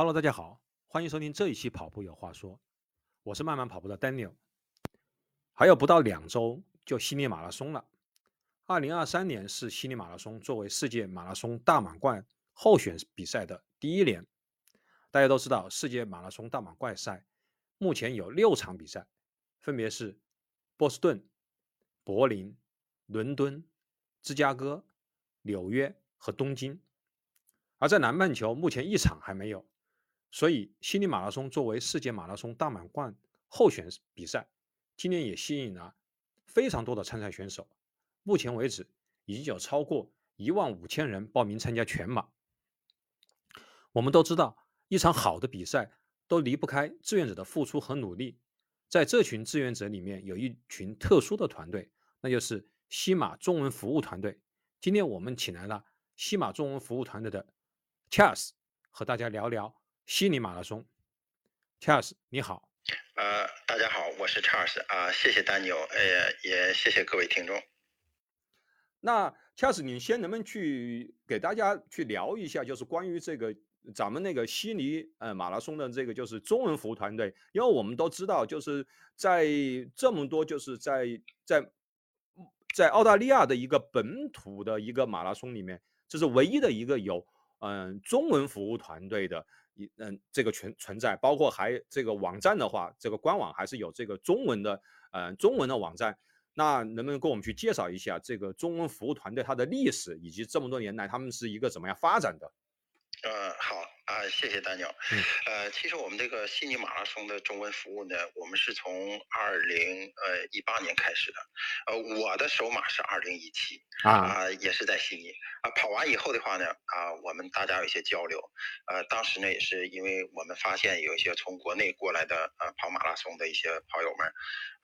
Hello，大家好，欢迎收听这一期《跑步有话说》，我是慢慢跑步的 Daniel。还有不到两周就悉尼马拉松了。二零二三年是悉尼马拉松作为世界马拉松大满贯候选比赛的第一年。大家都知道，世界马拉松大满贯赛目前有六场比赛，分别是波士顿、柏林、伦敦、芝加哥、纽约和东京。而在南半球，目前一场还没有。所以，悉尼马拉松作为世界马拉松大满贯候选比赛，今年也吸引了非常多的参赛选手。目前为止，已经有超过一万五千人报名参加全马。我们都知道，一场好的比赛都离不开志愿者的付出和努力。在这群志愿者里面，有一群特殊的团队，那就是西马中文服务团队。今天我们请来了西马中文服务团队的 Charles，和大家聊聊。悉尼马拉松，Charles，你好。呃，大家好，我是 Charles 啊，谢谢丹尼尔，呃，也谢谢各位听众。那 Charles，你先能不能去给大家去聊一下，就是关于这个咱们那个悉尼呃马拉松的这个就是中文服务团队，因为我们都知道，就是在这么多就是在在在澳大利亚的一个本土的一个马拉松里面，这是唯一的一个有嗯中文服务团队的。一嗯，这个存存在，包括还这个网站的话，这个官网还是有这个中文的，呃，中文的网站。那能不能跟我们去介绍一下这个中文服务团队它的历史，以及这么多年来他们是一个怎么样发展的？呃，好。啊，谢谢丹鸟。嗯，呃，其实我们这个悉尼马拉松的中文服务呢，我们是从二零呃一八年开始的。呃，我的首马是二零一七啊，也是在悉尼啊。跑完以后的话呢，啊，我们大家有一些交流。呃，当时呢也是因为我们发现有一些从国内过来的呃跑马拉松的一些跑友们，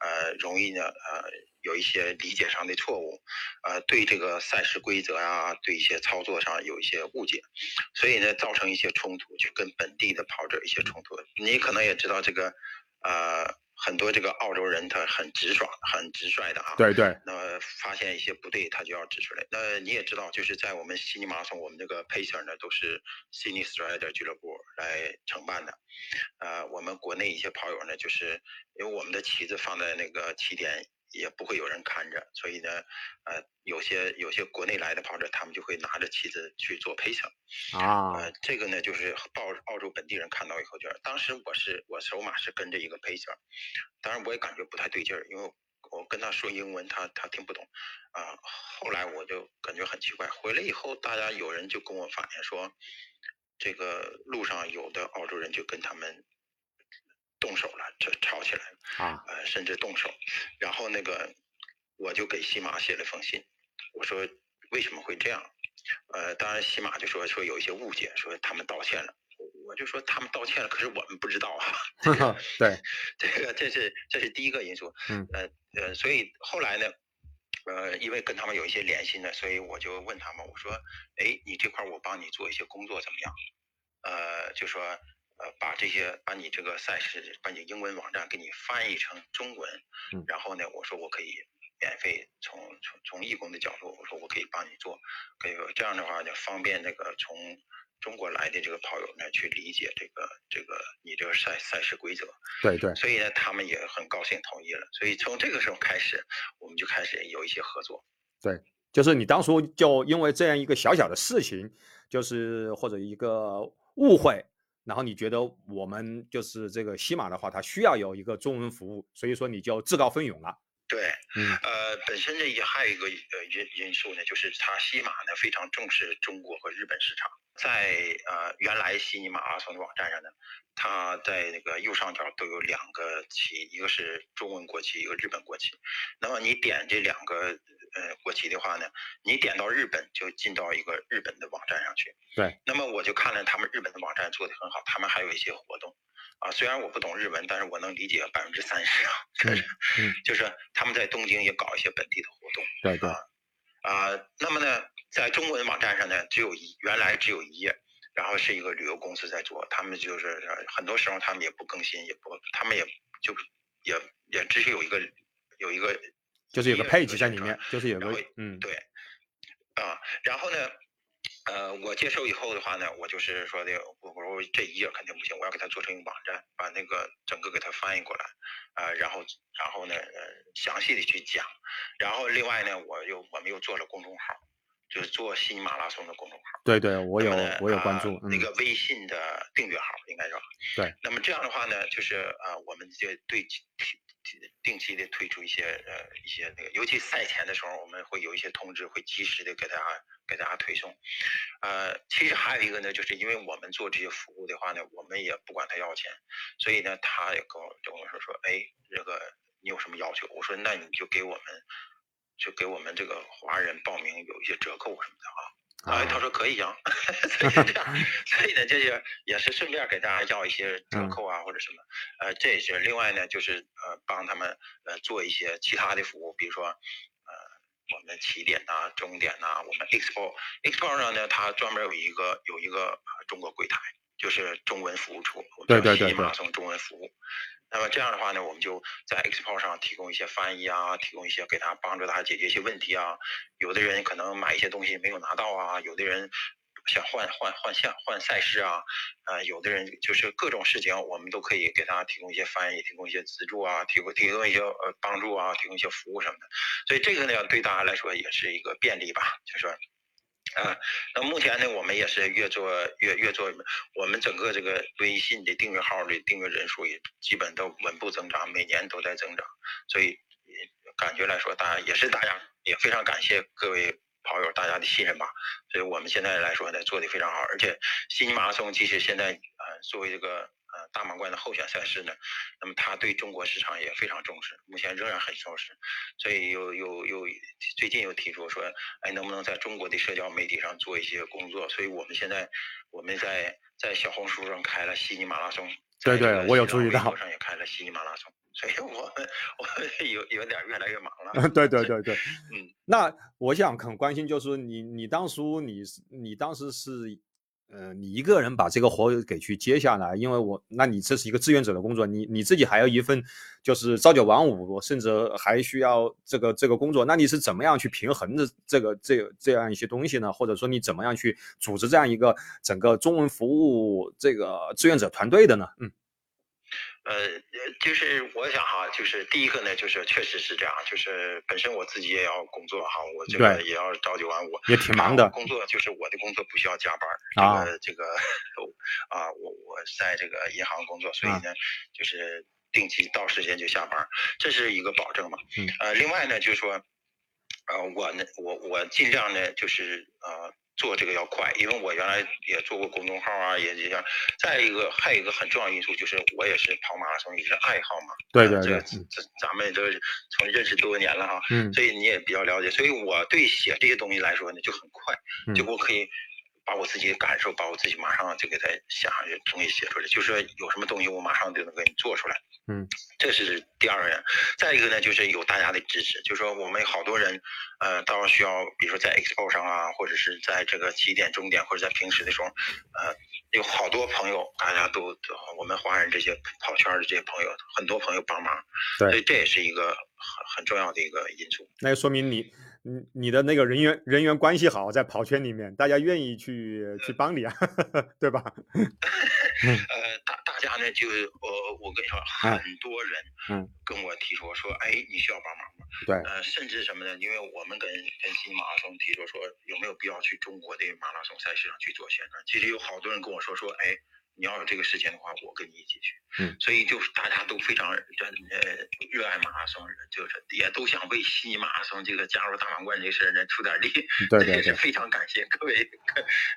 呃，容易呢呃有一些理解上的错误，呃，对这个赛事规则啊，对一些操作上有一些误解，所以呢造成一些冲突。就跟本地的跑者一些冲突，你可能也知道这个，呃，很多这个澳洲人他很直爽、很直率的啊。对对。那发现一些不对，他就要指出来。那你也知道，就是在我们悉尼马拉松，我们这个 pacer 呢都是 Sydney Strider 俱乐部来承办的。呃，我们国内一些跑友呢，就是因为我们的旗子放在那个起点。也不会有人看着，所以呢，呃，有些有些国内来的跑者，他们就会拿着旗子去做陪审啊。呃，这个呢，就是澳澳洲本地人看到以后，就当时我是我首马是跟着一个陪审，当然我也感觉不太对劲儿，因为我跟他说英文，他他听不懂啊。后来我就感觉很奇怪，回来以后，大家有人就跟我反映说，这个路上有的澳洲人就跟他们。动手了，就吵起来了啊，呃，甚至动手，然后那个我就给西马写了封信，我说为什么会这样？呃，当然西马就说说有一些误解，说他们道歉了，我就说他们道歉了，可是我们不知道啊。对，这个这是这是第一个因素，嗯，呃呃，所以后来呢，呃，因为跟他们有一些联系呢，所以我就问他们，我说，哎，你这块我帮你做一些工作怎么样？呃，就说。呃，把这些把你这个赛事，把你英文网站给你翻译成中文，然后呢，我说我可以免费从从从义工的角度，我说我可以帮你做，可以这样的话呢方便那个从中国来的这个跑友呢去理解这个这个你这个赛赛事规则。对对。所以呢，他们也很高兴同意了。所以从这个时候开始，我们就开始有一些合作。对，就是你当初就因为这样一个小小的事情，就是或者一个误会。然后你觉得我们就是这个西马的话，它需要有一个中文服务，所以说你就自告奋勇了。对，嗯，呃，本身这也还有一个呃因因素呢，就是它西马呢非常重视中国和日本市场，在呃原来悉尼马拉松的网站上呢，它在那个右上角都有两个旗，一个是中文国旗，一个日本国旗。那么你点这两个。呃，国旗的话呢，你点到日本就进到一个日本的网站上去。对。那么我就看了他们日本的网站做的很好，他们还有一些活动，啊，虽然我不懂日文，但是我能理解百分之三十啊。嗯嗯。就是他们在东京也搞一些本地的活动。对对。啊，那么呢，在中国的网站上呢，只有一原来只有一页，然后是一个旅游公司在做，他们就是很多时候他们也不更新，也不，他们也就也也只是有一个有一个。就是有个配置在里面，就是有个嗯对，啊，然后呢，呃，我接手以后的话呢，我就是说的，我我说这一页肯定不行，我要给它做成一个网站，把那个整个给它翻译过来，啊，然后然后呢，呃，详细的去讲，然后另外呢，我又我们又做了公众号，就是做新马拉松的公众号。对对，我有我有关注那个微信的订阅号，应该是吧？对。那么这样的话呢，就是呃，我们就对。定期的推出一些呃一些那个，尤其赛前的时候，我们会有一些通知，会及时的给大家给大家推送。呃，其实还有一个呢，就是因为我们做这些服务的话呢，我们也不管他要钱，所以呢，他也跟我跟我说说，哎，这个你有什么要求？我说那你就给我们就给我们这个华人报名有一些折扣什么的啊。哎，他说可以啊，所以这样，所以呢，这些也是顺便给大家要一些折扣啊，或者什么，呃，这也是另外呢，就是呃，帮他们呃做一些其他的服务，比如说呃，我们起点呐、终点呐，我们 Expo，Expo 上呢，它专门有一个有一个中国柜台，就是中文服务处，对对对，马拉松中文服务。那么这样的话呢，我们就在 x p o 上提供一些翻译啊，提供一些给他帮助他解决一些问题啊。有的人可能买一些东西没有拿到啊，有的人想换换换项换赛事啊，呃，有的人就是各种事情，我们都可以给他提供一些翻译，提供一些资助啊，提供提供一些呃帮助啊，提供一些服务什么的。所以这个呢，对大家来说也是一个便利吧，就是。啊，那目前呢，我们也是越做越越做，我们整个这个微信的订阅号的订阅人数也基本都稳步增长，每年都在增长，所以感觉来说，大家也是大家也非常感谢各位跑友大家的信任吧，所以我们现在来说呢，做的非常好，而且悉尼马拉松其实现在呃作为这个。呃，大满贯的候选赛事呢，那么他对中国市场也非常重视，目前仍然很重视，所以又又又最近又提出说，哎，能不能在中国的社交媒体上做一些工作？所以我们现在我们在在小红书上开了悉尼马拉松，对对，我有注意到，上也开了悉尼马拉松，所以我们我们有有点越来越忙了。对对对对，嗯，那我想很关心，就是你你当初你你当时是。呃，你一个人把这个活给去接下来，因为我，那你这是一个志愿者的工作，你你自己还要一份就是朝九晚五，甚至还需要这个这个工作，那你是怎么样去平衡的这个这这样一些东西呢？或者说你怎么样去组织这样一个整个中文服务这个志愿者团队的呢？嗯。呃，就是我想哈，就是第一个呢，就是确实是这样，就是本身我自己也要工作哈，我这个也要朝九晚五，也挺忙的。工作就是我的工作不需要加班，这个这个啊，我我在这个银行工作，所以呢，就是定期到时间就下班，这是一个保证嘛。嗯。呃，另外呢，就是说，呃，我呢，我我尽量呢，就是呃。做这个要快，因为我原来也做过公众号啊，也也样。再一个，还有一个很重要因素就是我也是跑马拉松，也是爱好嘛。对对对，这咱们都从认识多年了哈。嗯。所以你也比较了解，所以我对写这些东西来说呢就很快，就我可以把我自己的感受，把我自己马上就给他想东西写出来，就是说有什么东西我马上就能给你做出来。嗯，这是第二个。再一个呢，就是有大家的支持，就是说我们好多人，呃，到需要，比如说在 Expo 上啊，或者是在这个起点、终点，或者在平时的时候，呃，有好多朋友，大家都我们华人这些跑圈的这些朋友，很多朋友帮忙，对，所以这也是一个很很重要的一个因素。那就说明你，你你的那个人员人员关系好，在跑圈里面，大家愿意去去帮你啊，对吧？呃，大大家呢，就我我跟你说，很多人嗯跟我提出说，哎，你需要帮忙吗？对，呃，甚至什么呢？因为我们跟跟新马拉松提出说，有没有必要去中国的马拉松赛事上去做宣传？其实有好多人跟我说说，哎。你要有这个时间的话，我跟你一起去。嗯，所以就是大家都非常热呃热爱马拉松，就是也都想为悉尼马拉松这个加入大满贯这事儿呢出点力。对对对，非常感谢各位，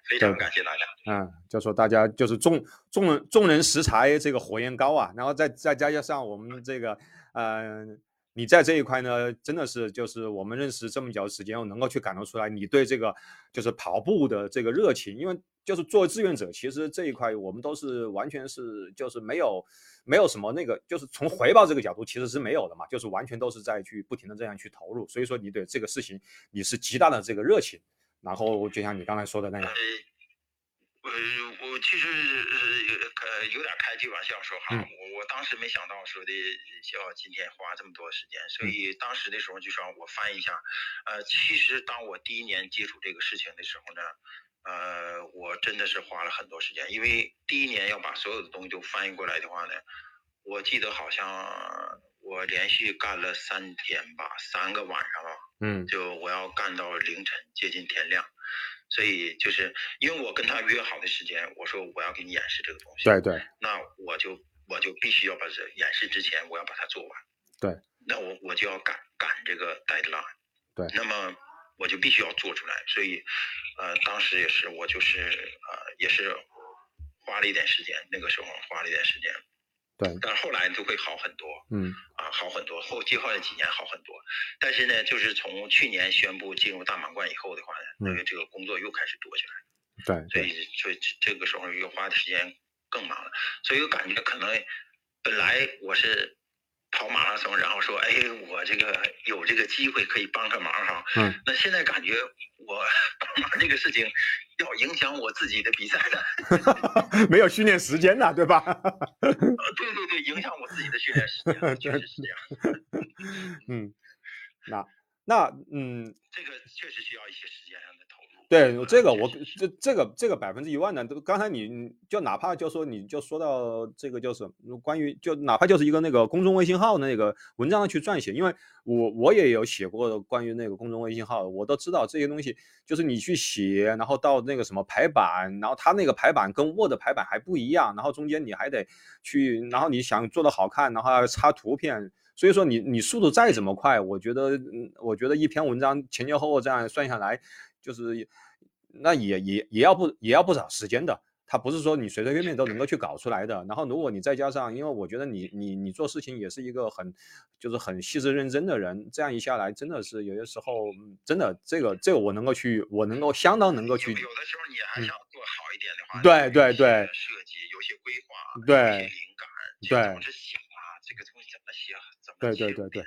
非常感谢大家。嗯，就说大家就是众众人众人拾柴，这个火焰高啊，然后再再加上我们这个呃。你在这一块呢，真的是就是我们认识这么久的时间，我能够去感受出来你对这个就是跑步的这个热情。因为就是作为志愿者，其实这一块我们都是完全是就是没有没有什么那个，就是从回报这个角度其实是没有的嘛，就是完全都是在去不停的这样去投入。所以说你对这个事情你是极大的这个热情。然后就像你刚才说的那样。呃，我其实呃呃有点开句玩笑说哈，我我当时没想到说的要今天花这么多时间，所以当时的时候就说我翻译一下，呃，其实当我第一年接触这个事情的时候呢，呃，我真的是花了很多时间，因为第一年要把所有的东西都翻译过来的话呢，我记得好像我连续干了三天吧，三个晚上吧，嗯。就我要干到凌晨接近天亮，所以就是因为我跟他约好的时间，我说我要给你演示这个东西，对对。那我就我就必须要把这演示之前我要把它做完，对，那我我就要赶赶这个 deadline，对。那么我就必须要做出来，所以呃当时也是我就是呃也是花了一点时间，那个时候花了一点时间，对，但是后来就会好很多，嗯。啊，好很多，后接下来几年好很多。但是呢，就是从去年宣布进入大满贯以后的话呢，那个这个工作又开始多起来，对所以所以这这个时候又花的时间更忙了。所以我感觉可能本来我是跑马拉松，然后说，哎，我这个有这个机会可以帮个忙哈。嗯。那现在感觉我 帮忙这个事情要影响我自己的比赛了。没有训练时间了，对吧？呃，对对对，影响我自己的训练时间了，确实是这样。嗯，那那嗯，这个确实需要一些时间。对呃这个我这这个这个百分之一万的，都刚才你你就哪怕就说你就说到这个就是关于就哪怕就是一个那个公众微信号那个文章去撰写，因为我我也有写过关于那个公众微信号，我都知道这些东西，就是你去写，然后到那个什么排版，然后它那个排版跟 Word 排版还不一样，然后中间你还得去，然后你想做的好看，然后还要插图片。所以说你你速度再怎么快，我觉得，嗯，我觉得一篇文章前前后后这样算下来，就是那也也也要不也要不少时间的。它不是说你随随便便都能够去搞出来的。然后如果你再加上，因为我觉得你你你做事情也是一个很就是很细致认真的人，这样一下来真的是有些时候嗯真的这个这个我能够去我能够相当能够去有有的时候你还嗯想做好一点的话，对对对设计有些规划，对对总是想啊，这个东西怎么写，怎么对对对对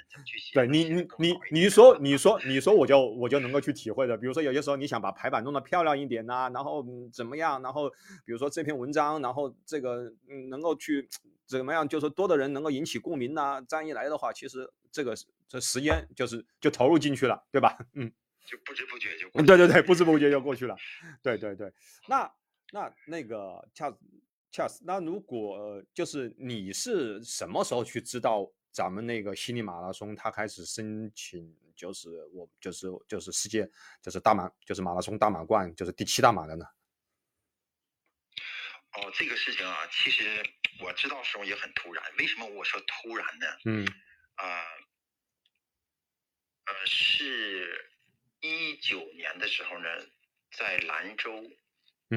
对你你你你说你说你说我就我就能够去体会的，比如说有些时候你想把排版弄得漂亮一点呐、然后嗯怎么样，然后比如说这篇文章，然后这个嗯能够去怎么样，就是多的人能够引起共鸣呐、这样一来的话，其实这个这时间就是就投入进去了，对吧？嗯。就不知不觉就过嗯，对对对，不知不觉就过去了。对对对，那那那个恰恰斯，那如果就是你是什么时候去知道咱们那个悉尼马拉松它开始申请，就是我就是就是世界就是大马就是马拉松大满贯就是第七大马的呢？哦，这个事情啊，其实我知道时候也很突然。为什么我说突然呢？嗯啊、呃，是一九年的时候呢，在兰州嗯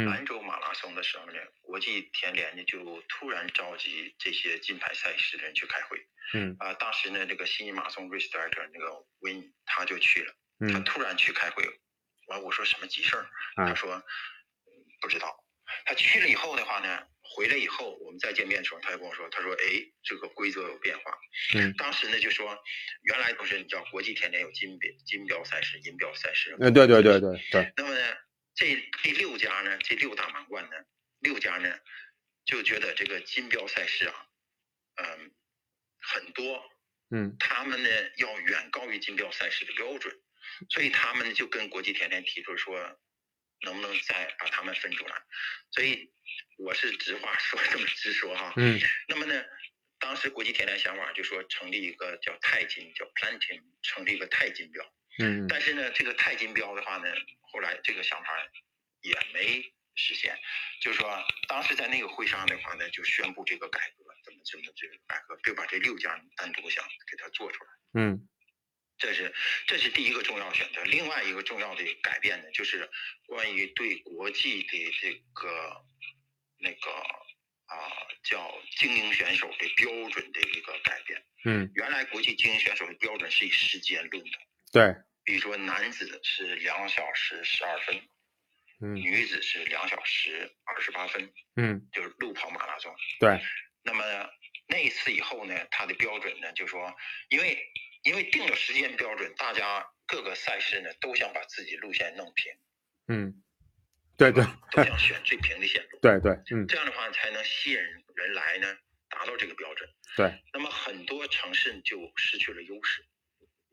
兰州马拉松的时候呢，国际田联呢就突然召集这些金牌赛事的人去开会。嗯啊、当时呢，这个悉尼马拉松 race director 那个 Win 他就去了，他嗯突然去开会，完我说什么急事儿？啊他说嗯不知道。他去了以后的话呢，回来以后我们再见面的时候，他就跟我说，他说哎，这个规则有变化。嗯当时呢就说，原来不是你知道国际田联有金标金标赛事、银标赛事。嗯对对对对对，那么呢，这这六家呢，这六大满贯呢，六家呢就觉得这个金标赛事啊，嗯，很多，嗯他们呢要远高于金标赛事的标准，所以他们就跟国际田联提出说，能不能再把他们分出来？所以我是直话说这么直说哈。嗯那么呢，当时国际田联想法就说成立一个叫钛金，叫 Platinum，成立一个钛金标。嗯但是呢，这个钛金标的话呢，后来这个想法也没实现。就是说，当时在那个会上的话呢，就宣布这个改革，怎么怎么这个改革，就把这六家单独想给它做出来。嗯这是这是第一个重要选择。另外一个重要的改变呢，就是关于对国际的这个那个啊、叫精英选手的标准的一个改变。嗯原来国际精英选手的标准是以时间论的，对，比如说男子是两小时十二分，嗯。女子是两小时二十八分，嗯。就是路跑马拉松。对，那么那一次以后呢，它的标准呢，就说，因为因为定了时间标准，大家各个赛事呢都想把自己路线弄平，嗯。对对都想选最平的线路，对对，嗯。这样的话才能吸引人来呢，达到这个标准。对，那么很多城市就失去了优势。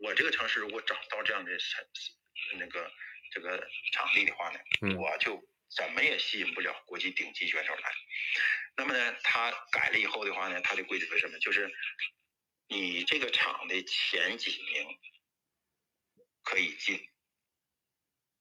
我这个城市如果找到这样的场那个这个场地的话呢，嗯我就怎么也吸引不了国际顶级选手来。那么呢，他改了以后的话呢，他的规则是什么？就是你这个场的前几名可以进，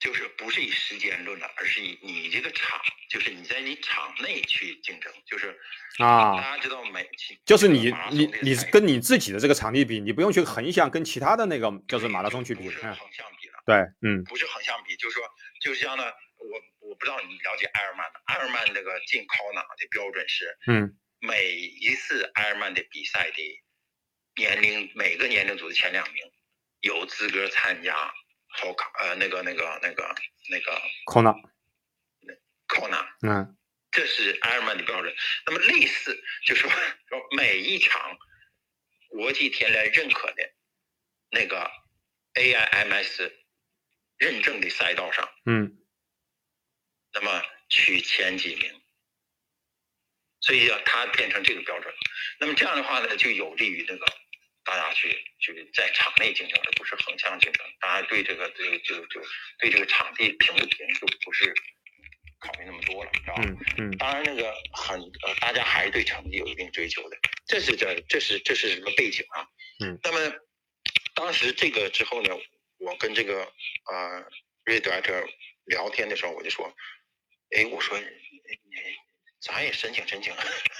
就是不是以时间论的，而是以你这个场，就是你在你场内去竞争，就是啊，大家知道没？就是你你你跟你自己的这个场地比，你不用去横向跟其他的那个就是马拉松去比，不是横向比了。对，嗯，不是横向比，就是说，就像呢，我我不知道你了解埃尔曼的，埃尔曼这个进 Kona 的标准是，嗯，每一次埃尔曼的比赛的年龄，每个年龄组的前两名有资格参加好卡，呃，那个那个那个那个 Kona Kona，嗯，这是埃尔曼的标准。那么类似，就是说每一场国际田联认可的那个 AIMS。认证的赛道上，嗯，那么取前几名，所以要，它变成这个标准。那么这样的话呢，就有利于这个大家去去在场内竞争，而不是横向竞争。大家对这个这个就就对这个场地平不平就不是考虑那么多了，是吧？嗯嗯。当然，那个很呃，大家还是对成绩有一定追求的。这是这这是这是什么背景啊？嗯。那么当时这个之后呢？我跟这个呃 redactor 聊天的时候，我就说，哎，我说，咱也申请申请，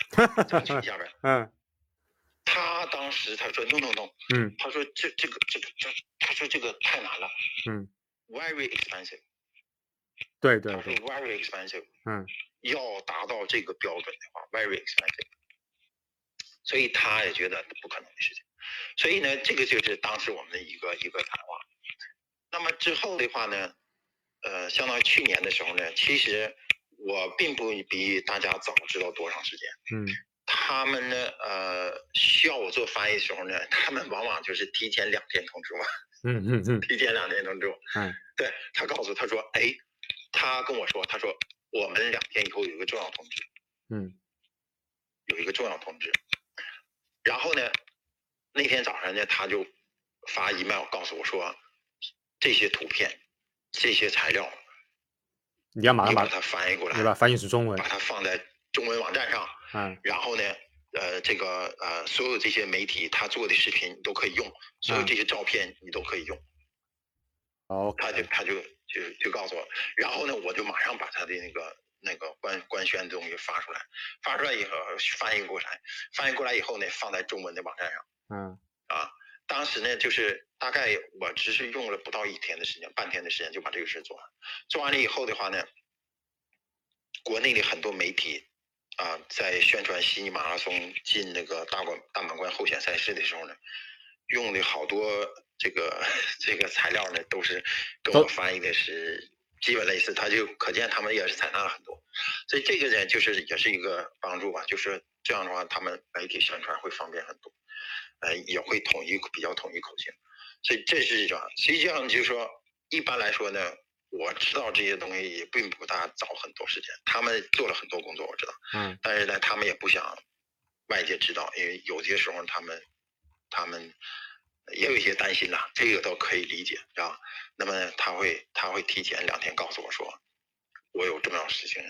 争取一下呗。嗯。他当时他说 no no no。嗯。他说这这个这个这，他说这个太难了。嗯。Very expensive。对对。他说 very expensive。嗯。要达到这个标准的话，very expensive。所以他也觉得不可能的事情。所以呢，这个就是当时我们的一个一个谈话。那么之后的话呢，呃，相当于去年的时候呢，其实我并不比大家早知道多长时间。嗯。他们呢，呃，需要我做翻译的时候呢，他们往往就是提前两天通知我。嗯嗯嗯。提前两天通知我。嗯。对他告诉他说，哎，他跟我说，他说我们两天以后有一个重要通知。嗯。有一个重要通知。然后呢，那天早上呢，他就发 email 告诉我说。这些图片，这些材料，你要马上把它翻译过来，对吧？翻译成中文，把它放在中文网站上。嗯。然后呢，呃，这个呃，所有这些媒体他做的视频你都可以用，所有这些照片你都可以用。哦。他就他就就就告诉我，然后呢，我就马上把他的那个那个官官宣的东西发出来，发出来以后翻译过来，翻译过来以后呢，放在中文的网站上。嗯。啊。当时呢，就是大概我只是用了不到一天的时间，半天的时间就把这个事做完。做完了以后的话呢，国内的很多媒体啊，在宣传悉尼马拉松进那个大关大满贯候选赛事的时候呢，用的好多这个这个材料呢，都是跟我翻译的是基本类似，他就可见他们也是采纳了很多。所以这个呢，就是也是一个帮助吧，就是这样的话，他们媒体宣传会方便很多。呃，也会统一比较统一口径，所以这是一种。实际上就是说，一般来说呢，我知道这些东西也并不大早很多时间，他们做了很多工作，我知道。嗯。但是呢，他们也不想外界知道，因为有些时候他们他们也有一些担心啦，这个倒可以理解，是吧？那么他会他会提前两天告诉我说，我有重要事情。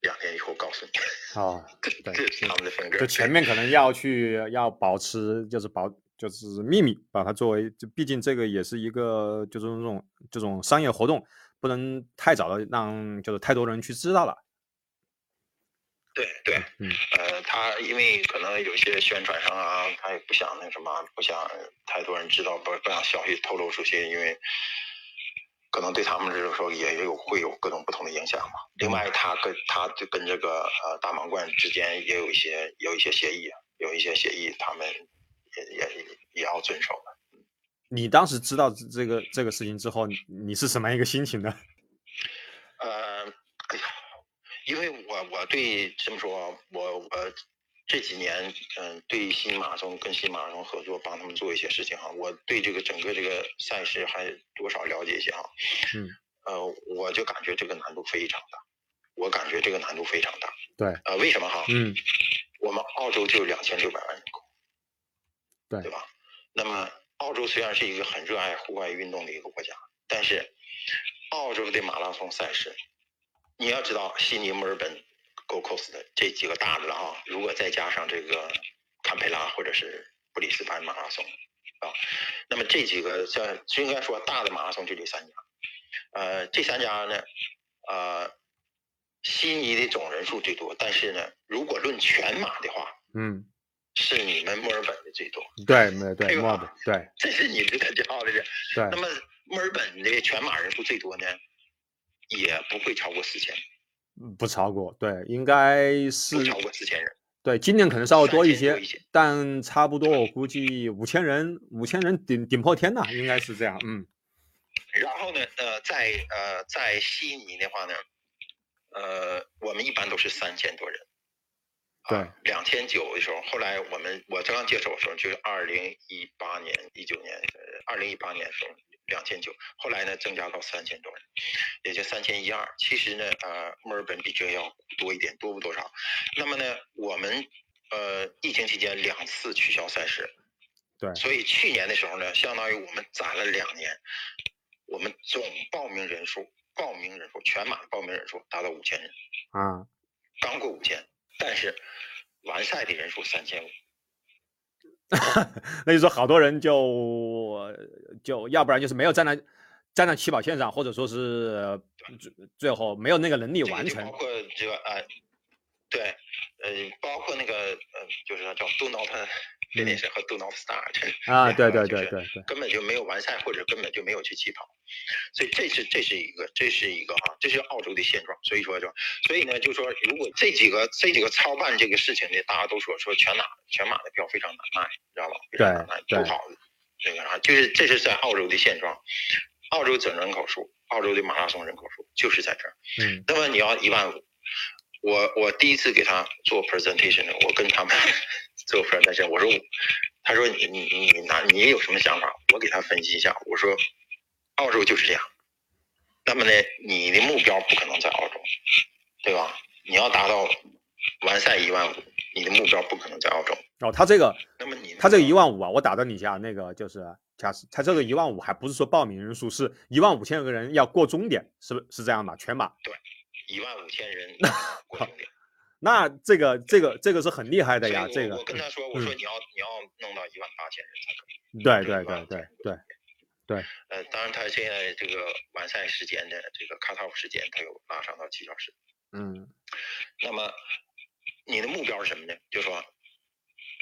两天以后告诉你。哦，对，他们的风格。就前面可能要去要保持，就是保就是秘密，把它作为，就毕竟这个也是一个就是这种这种商业活动，不能太早的让就是太多人去知道了。对对，嗯，呃，他因为可能有些宣传上啊，他也不想那什么，不想太多人知道，不不让消息透露出去，因为。可能对他们来说也有会有各种不同的影响嘛。另外，他跟他就跟这个呃大满贯之间也有一些有一些协议，有一些协议，他们也也也要遵守的。你当时知道这个这个事情之后，你是什么样一个心情呢？呃，哎呀，因为我我对这么说，我我。这几年，嗯，对新马拉松跟新马拉松合作，帮他们做一些事情哈。我对这个整个这个赛事还多少了解一些哈。嗯。呃，我就感觉这个难度非常大，我感觉这个难度非常大。对。呃，为什么哈？嗯。我们澳洲就有两千六百万人口。对。对吧？那么，澳洲虽然是一个很热爱户外运动的一个国家，但是，澳洲的马拉松赛事你要知道，悉尼、墨尔本、Gold Coast 的这几个大的了啊，如果再加上这个堪培拉或者是布里斯班马拉松啊，那么这几个像应该说大的马拉松就这三家，呃，这三家呢，呃，悉尼的总人数最多，但是呢，如果论全马的话，嗯，是你们墨尔本的最多，对，没对，对墨尔本，对这是你们的骄傲的事。对那么墨尔本的全马人数最多呢，也不会超过四千，嗯不超过，对，应该不是超过四千人。对，今年可能稍微多一些多一些，但差不多我估计五千人，五千人顶顶破天呐，应该是这样，嗯然后呢，呃，在呃在悉尼的话呢，呃，我们一般都是三千多人。对，两千九的时候，后来我们我刚接手的时候就是二零一八年、一九年，呃，二零一八年的时候两千九，后来呢增加到三千多人，也就三千一二。其实呢，呃，墨尔本比这个要多一点，多不多少？那么呢，我们呃疫情期间两次取消赛事，对所以去年的时候呢，相当于我们攒了两年，我们总报名人数，报名人数全马报名人数达到五千人，啊，刚过五千，但是完赛的人数三千五。那就说好多人就就要不然就是没有站在站在起跑线上，或者说是呃最最后没有那个能力完成包，括这个呃，对，呃，包括那个呃，就是说叫 Do Not Finish 和 Do Not Start 嗯啊，对对对对对，根本就没有完赛或者根本就没有去起跑，所以这是这是一个这是一个啊，这是澳洲的现状。所以说就所以呢，就说如果这几个这几个操办这个事情呢，大家都说说全马全马的票非常难卖，你知道吧？非常难卖，对不好那个啥，就是这是在澳洲的现状。澳洲总人口数，澳洲的马拉松人口数就是在这儿。嗯那么你要一万五，我我第一次给他做 presentation 的，我跟他们做 presentation，我说，他说你你你拿你有什么想法？我给他分析一下，我说澳洲就是这样，那么呢，你的目标不可能在澳洲，对吧？你要达到完赛一万五，你的目标不可能在澳洲。哦，他这个那么你他这个一万五啊，我打断你一下，那个就是假设他这个一万五还不是说报名人数，是一万五千个人要过终点，是不是这样吧？全马对，一万五千人 过终点。那这个这个这个是很厉害的呀，这个我跟他说，我说你要你要弄到一万八千人才可以。对对对对对对，呃，当然他现在这个完赛时间的这个 cut off 时间，他又拉长到七小时。嗯那么你的目标是什么呢？就说，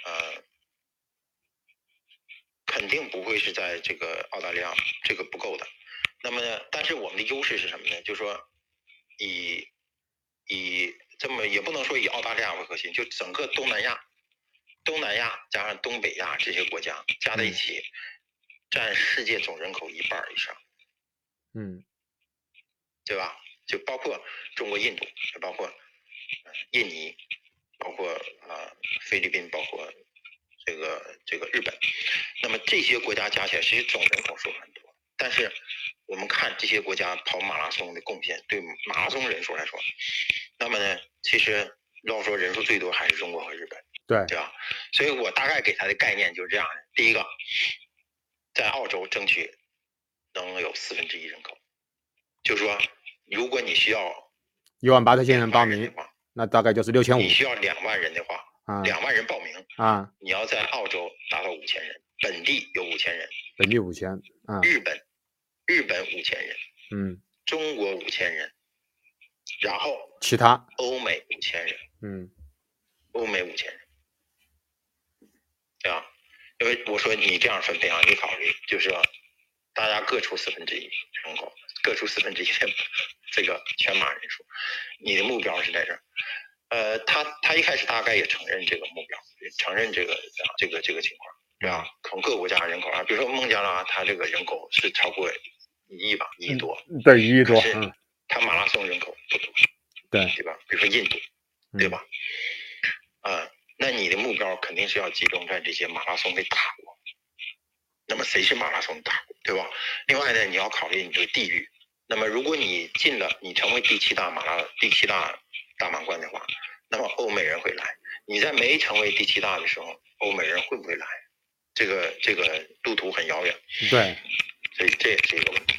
呃，肯定不会是在这个澳大利亚，这个不够的。那么呢，但是我们的优势是什么呢？就说以以这么也不能说以澳大利亚为核心，就整个东南亚，东南亚加上东北亚这些国家加在一起，占世界总人口一半以上。嗯对吧？就包括中国、印度，也包括呃印尼，包括呃菲律宾，包括这个这个日本。那么这些国家加起来，其实总人口数很多，但是我们看这些国家跑马拉松的贡献，对马拉松人数来说，那么呢，其实要说人数最多还是中国和日本。对对吧？所以我大概给他的概念就是这样的：第一个，在澳洲争取能有四分之一人口，就是说，如果你需要一万八千人报名，的话，那大概就是六千五你需要两万人的话，啊两万人报名，啊，你要在澳洲达到五千人，本地有五千人，本地五千啊，日本日本五千人，嗯，中国五千人，然后其他。欧美五千人，嗯。欧美五千人，对吧？因为我说你这样分配啊，你考虑就是说，大家各出四分之一人口，各出四分之一的这个全马人数，你的目标是在这儿。呃，他他一开始大概也承认这个目标，也承认这个这个这个情况，对吧？从各国家人口啊，比如说孟加拉，他这个人口是超过一亿吧，一亿多，对一亿多，是嗯它马拉松人口不多，对对吧？比如说印度，对嗯吧？啊、那你的目标肯定是要集中在这些马拉松的大国。那么谁是马拉松的大国，对吧？另外呢，你要考虑你这个地域。那么如果你进了，你成为第七大马拉第七大大满贯的话，那么欧美人会来。你在没成为第七大的时候，欧美人会不会来？这个这个路途很遥远。对，所以这也是一个问题。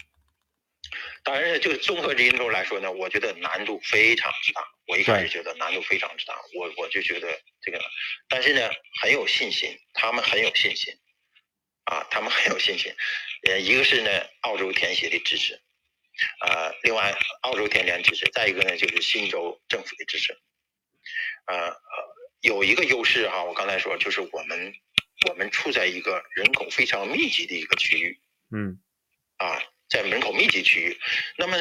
当然，就综合因素来说呢，我觉得难度非常之大。我一开始觉得难度非常之大，我我就觉得这个，但是呢，很有信心，他们很有信心，啊，他们很有信心。呃，一个是呢，澳洲田协的支持，呃，另外澳洲田联支持，再一个呢，就是新州政府的支持。呃呃，有一个优势哈，我刚才说就是我们我们处在一个人口非常密集的一个区域，嗯，啊。在人口密集区域，那么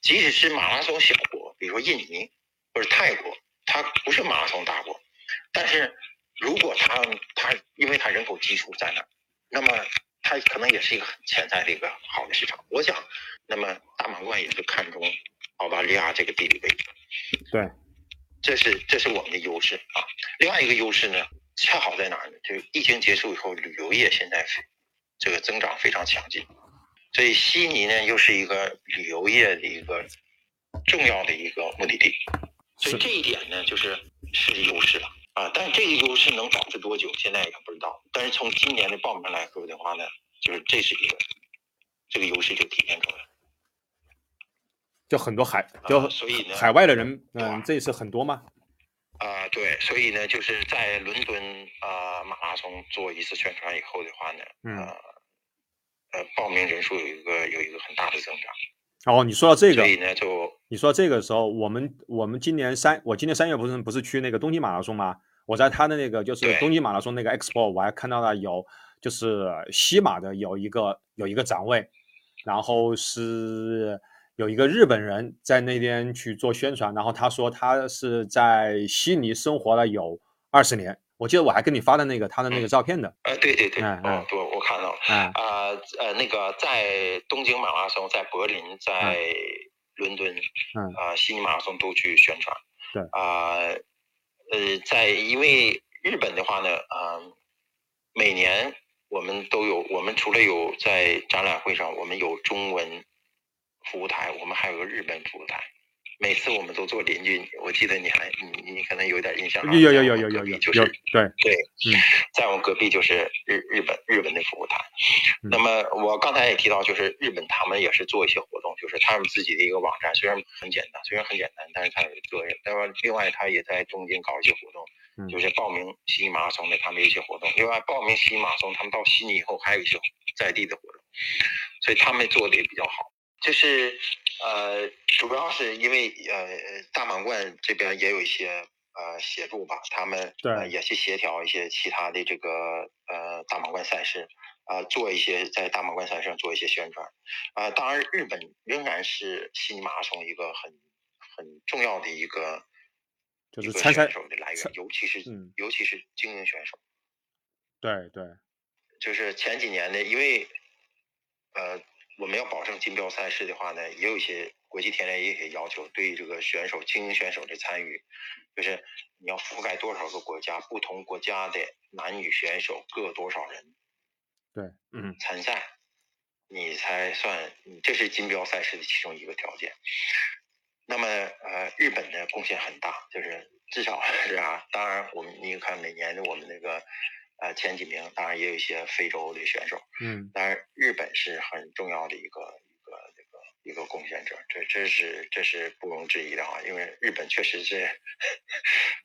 即使是马拉松小国，比如说印尼或者泰国，它不是马拉松大国，但是如果它它因为它人口基础在那，那么它可能也是一个很潜在的一个好的市场。我想，那么大满贯也是看中澳大利亚这个地理位置。对，这是这是我们的优势啊。另外一个优势呢，恰好在哪儿呢？就是疫情结束以后，旅游业现在这个增长非常强劲。所以悉尼呢，又是一个旅游业的一个重要的一个目的地，所以这一点呢，就是是优势了啊。但是这个优势能保持多久，现在也不知道。但是从今年的报名来说的话呢，就是这是一个这个优势就体现出来了。就很多海，就所以呢，海外的人，嗯，这次很多吗？啊，对，所以呢，就是在伦敦啊马拉松做一次宣传以后的话呢，嗯。呃，报名人数有一个有一个很大的增长。哦，你说到这个，所以呢，就你说这个时候，我们我们今年三，我今年三月不是不是去那个东京马拉松吗？我在他的那个就是东京马拉松那个 expo，我还看到了有就是西马的有一个有一个展位，然后是有一个日本人在那边去做宣传，然后他说他是在悉尼生活了有二十年。我记得我还跟你发的那个他的那个照片的，呃，对对对，嗯，对，我看到了，啊，呃，那个在东京马拉松、在柏林、在伦敦，嗯，啊，悉尼马拉松都去宣传，对，啊，呃，在因为日本的话呢，啊，每年我们都有，我们除了有在展览会上，我们有中文服务台，我们还有个日本服务台。每次我们都做邻居，我记得你还你你可能有点印象。有有有有有有，就是对对，嗯，在我们隔壁就是日日本日本的服务台。那么我刚才也提到，就是日本他们也是做一些活动，就是他们自己的一个网站，虽然很简单，虽然很简单，但是他有做。那么另外他也在东京搞一些活动，就是报名悉尼马拉松的他们一些活动。另外报名悉尼马拉松，他们到悉尼以后还有一些在地的活动，所以他们做的也比较好。就是呃，主要是因为呃，大满贯这边也有一些呃协助吧，他们对也去协调一些其他的这个呃大满贯赛事，啊，做一些在大满贯赛事上做一些宣传，啊，当然日本仍然是悉尼马拉松一个很很重要的一个就是参赛选手的来源，尤其是尤其是精英选手。对对，就是前几年的，因为呃。我们要保证金标赛事的话呢，也有一些国际田联也有些要求，对这个选手精英选手的参与，就是你要覆盖多少个国家，不同国家的男女选手各多少人，对，嗯，参赛，你才算，这是金标赛事的其中一个条件。那么，呃，日本的贡献很大，就是至少 是啊，当然我们你看每年的我们那个。呃，前几名当然也有一些非洲的选手，嗯，但是日本是很重要的一个一个这个一个贡献者，这这是这是不容置疑的啊，因为日本确实是，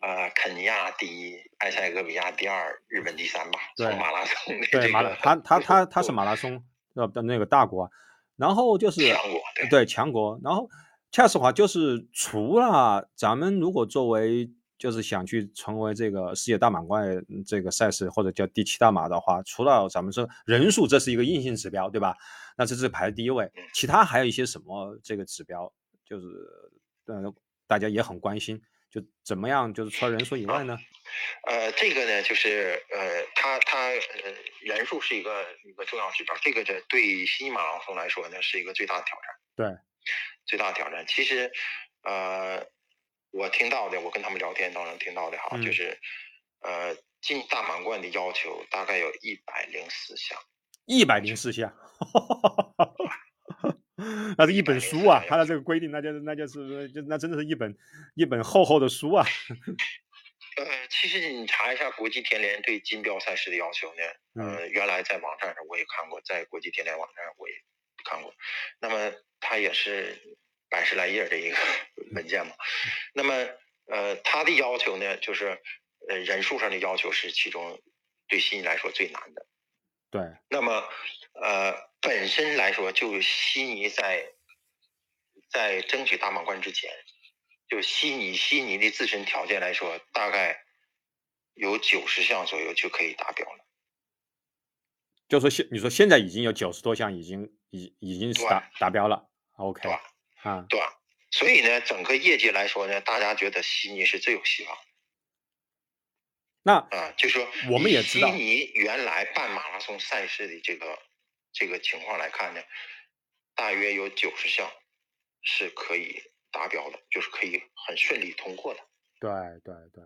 呃，肯尼亚第一，埃塞俄比亚第二，日本第三吧，从马拉松对马拉，他他 他他是马拉松的那个大国，然后就是强国，对。强国，然后恰实话就是除了咱们如果作为。就是想去成为这个世界大满贯这个赛事或者叫第七大马的话，除了咱们说人数，这是一个硬性指标，对吧？那这是排第一位，其他还有一些什么这个指标，就是呃大家也很关心，就怎么样？就是除了人数以外呢？呃，这个呢，就是呃，它它呃人数是一个一个重要指标，这个这对新马拉松来说呢是一个最大的挑战。对，最大的挑战，其实呃。我听到的，我跟他们聊天当中听到的哈，就是，呃，进大满贯的要求大概有一百零四项，一百零四项，那是一本书啊！他的这个规定，那就是那就是就那真的是一本一本厚厚的书啊。呃，其实你查一下国际田联对金标赛事的要求呢，呃，原来在网站上我也看过，在国际田联网站上我也看过。那么它也是百十来页的一个文件嘛。那么呃，他的要求呢，就是呃人数上的要求是其中对悉尼来说最难的。对。那么呃，本身来说，就悉尼在在争取大满贯之前，就悉尼悉尼的自身条件来说，大概有九十项左右就可以达标了。就说现你说现在已经有九十多项已经已已经是达达标了，OK，对吧？啊，对吧？所以呢，整个业界来说呢，大家觉得悉尼是最有希望。那啊，就说我们也知道，悉尼原来办马拉松赛事的这个这个情况来看呢，大约有九十项是可以达标的，就是可以很顺利通过的。对对对。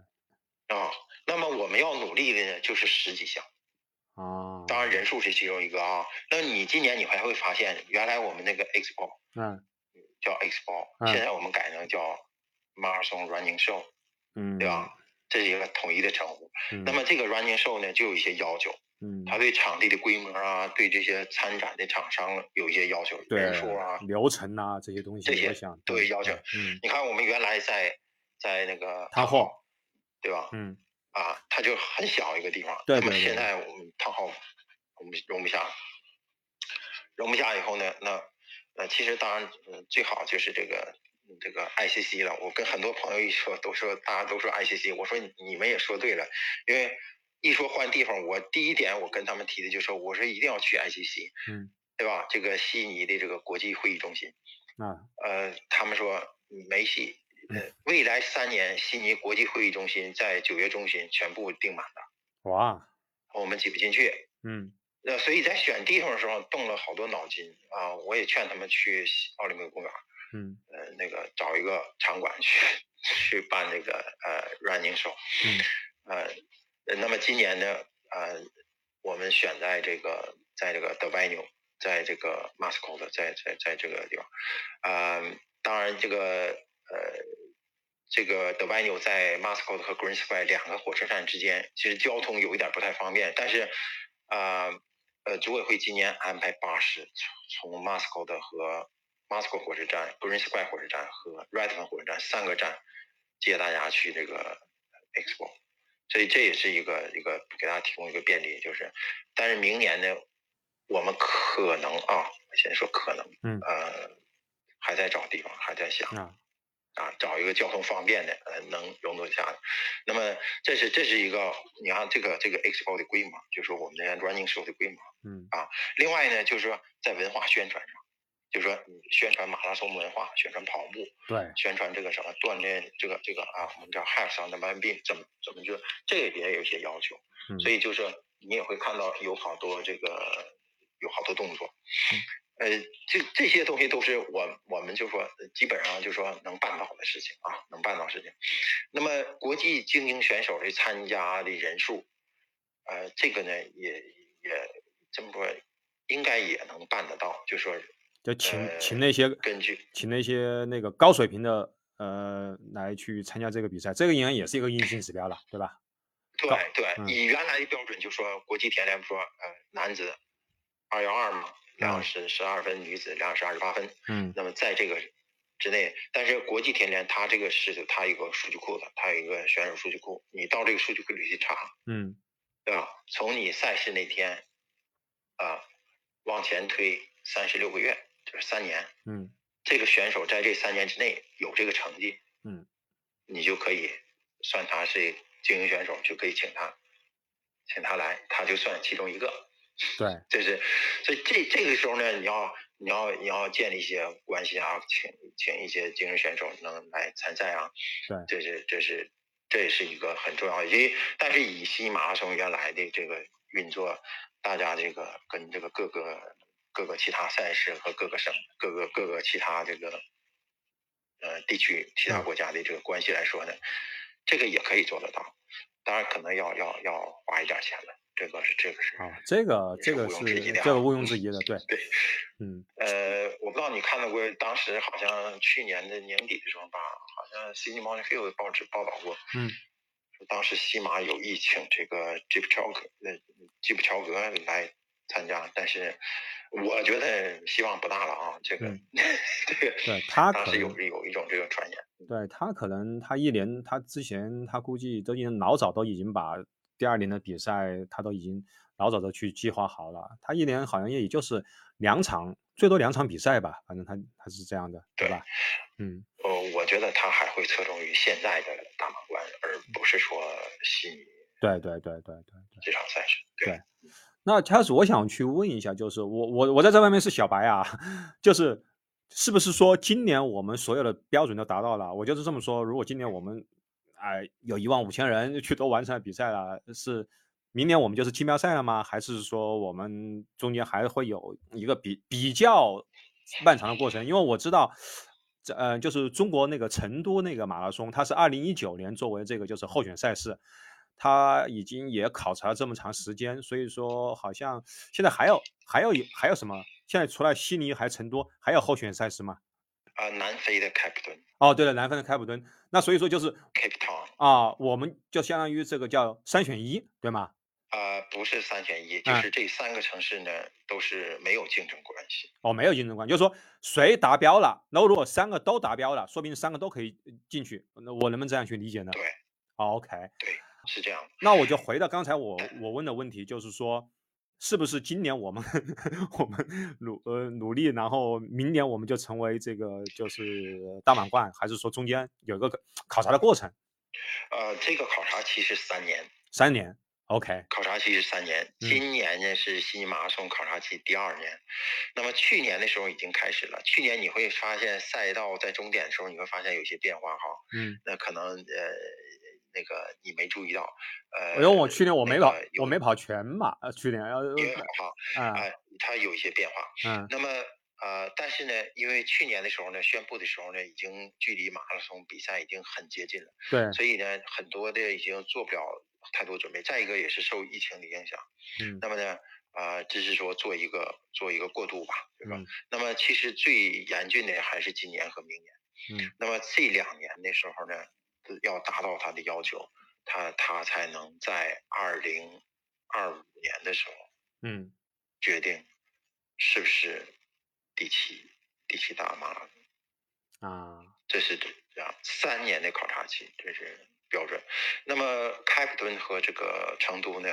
啊，那么我们要努力的呢，就是十几项。啊，当然人数是其中一个啊。那你今年你还会发现，原来我们那个 Expo，嗯，叫 Expo，现在我们改成叫 Marathon Running Show，嗯，对吧？这是一个统一的称呼。那么这个 Running Show 呢，就有一些要求，嗯，它对场地的规模啊，对这些参展的厂商有一些要求，人数啊、流程啊这些东西，这些都有要求。嗯，你看我们原来在在那个汤后，对吧？嗯。啊，它就很小一个地方，那么现在我们汤好，我们容不下，容不下以后呢，那呃，其实当然，嗯，最好就是这个这个 ICC 了。我跟很多朋友一说，都说大家都说 ICC，我说你们也说对了，因为一说换地方，我第一点我跟他们提的就说，我说一定要去 ICC，嗯，对吧？这个悉尼的这个国际会议中心，啊，呃，他们说没戏。呃，未来三年，悉尼国际会议中心在九月中旬全部订满了。哇，我们挤不进去。嗯，那所以在选地方的时候动了好多脑筋啊！我也劝他们去奥林匹克公园。嗯，呃，那个找一个场馆去 去办这个呃 running show。嗯，呃，那么今年呢，呃，我们选在这个在这个德拜纽，在这个 m a s c o 的，在在在这个地方。啊，当然这个。呃，这个德拜纽在 Moscow 和 Green Square 两个火车站之间，其实交通有一点不太方便。但是，啊，呃，组委会今年安排巴士从 Moscow 的和 Moscow 火车站、Green Square 火车站和 Redmond 火车站三个站接大家去这个 Expo，所以这也是一个一个给大家提供一个便利。就是，但是明年呢，我们可能啊，先说可能，嗯，呃，还在找地方，还在想。啊，找一个交通方便的，呃，能容得下的。那么，这是这是一个，你看这个这个 expo 的规模，就是说我们的 running show 的规模。嗯。啊，另外呢，就是说在文化宣传上，就是说宣传马拉松文化，宣传跑步，对，宣传这个什么锻炼，这个这个啊，我们叫 health on the mind b 怎么怎么就这个也有一些要求。嗯。所以就是你也会看到有好多这个有好多动作。嗯。呃，这这些东西都是我我们就说基本上就说能办到的事情啊，能办到事情。那么国际精英选手的参加的人数，呃，这个呢也也这么说，应该也能办得到。就说就请请那些根据请那些那个高水平的呃来去参加这个比赛，这个应该也是一个硬性指标了，对吧？对对，以原来的标准就说国际田联说呃男子二幺二嘛。两小时十二分，女子两小时二十八分。嗯，那么在这个之内，但是国际田联它这个是它一个数据库的，它有一个选手数据库，你到这个数据库里去查，嗯，对吧？从你赛事那天啊往前推三十六个月，就是三年。嗯，这个选手在这三年之内有这个成绩，嗯，你就可以算他是精英选手，就可以请他，请他来，他就算其中一个。对，这是，所以这这个时候呢，你要你要你要建立一些关系啊，请请一些精英选手能来参赛啊。对，这是这是这也是一个很重要的，因为但是以西马拉松原来的这个运作，大家这个跟这个各个各个其他赛事和各个省各个各个其他这个呃地区其他国家的这个关系来说呢，这个也可以做得到，当然可能要要要花一点钱了。这个是这个是啊，这个这个是这个毋庸置疑的，对对，嗯呃，我不知道你看到过，当时好像去年的年底的时候吧，好像《Sydney Morning Herald》报纸报道过，嗯，说当时西马有意请这个吉普乔格，呃，吉普乔格来参加，但是我觉得希望不大了啊。这个，这个，对他当时有有一种这个传言，对他可能他一年他之前他估计都已经老早都已经把第二年的比赛他都已经老早的去计划好了，他一年好像也也就是两场，最多两场比赛吧，反正他他是这样的，对吧？嗯，呃，我觉得他还会侧重于现在的大满贯，而不是说悉尼。对对对对对对，这场赛事。对。那开始我想去问一下，就是我我我在这外面是小白啊，就是是不是说今年我们所有的标准都达到了？我就是这么说，如果今年我们哎有一万五千人去都完成了比赛了，是明年我们就是金标赛了吗？还是说我们中间还会有一个比比较漫长的过程？因为我知道，这呃就是中国那个成都那个马拉松，它是二零一九年作为这个就是候选赛事。他已经也考察了这么长时间，所以说好像现在还有还有还有什么？现在除了悉尼还成都还有候选赛事吗？啊，南非的开普敦。哦，对了，南非的开普敦。那所以说就是 Cape Town 啊，我们就相当于这个叫三选一，对吗？啊，不是三选一，就是这三个城市呢都是没有竞争关系。哦，没有竞争关系，就是说谁达标了，那如果三个都达标了，说明三个都可以进去。那我能不能这样去理解呢？对。OK。对。是这样，那我就回到刚才我我问的问题，就是说，是不是今年我们 我们努呃努力，然后明年我们就成为这个就是大满贯，还是说中间有个考察的过程？呃，这个考察期是三年，三年，OK，考察期是三年。今年呢是悉尼马拉松考察期第二年，那么去年的时候已经开始了。去年你会发现赛道在终点的时候，你会发现有些变化哈，嗯，那可能呃。那个你没注意到，呃，因为我去年我没跑，我没跑全马，呃，去年要因为跑啊，它有一些变化，嗯，那么呃，但是呢，因为去年的时候呢，宣布的时候呢，已经距离马拉松比赛已经很接近了，对，所以呢，很多的已经做不了太多准备。再一个也是受疫情的影响，嗯，那么呢，啊，只是说做一个做一个过渡吧，对吧？嗯，那么其实最严峻的还是今年和明年，嗯，那么这两年的时候呢。要达到他的要求，他他才能在二零二五年的时候，嗯，决定是不是第七第七大马拉松啊，这是这样三年的考察期，这是标准。那么开普敦和这个成都呢，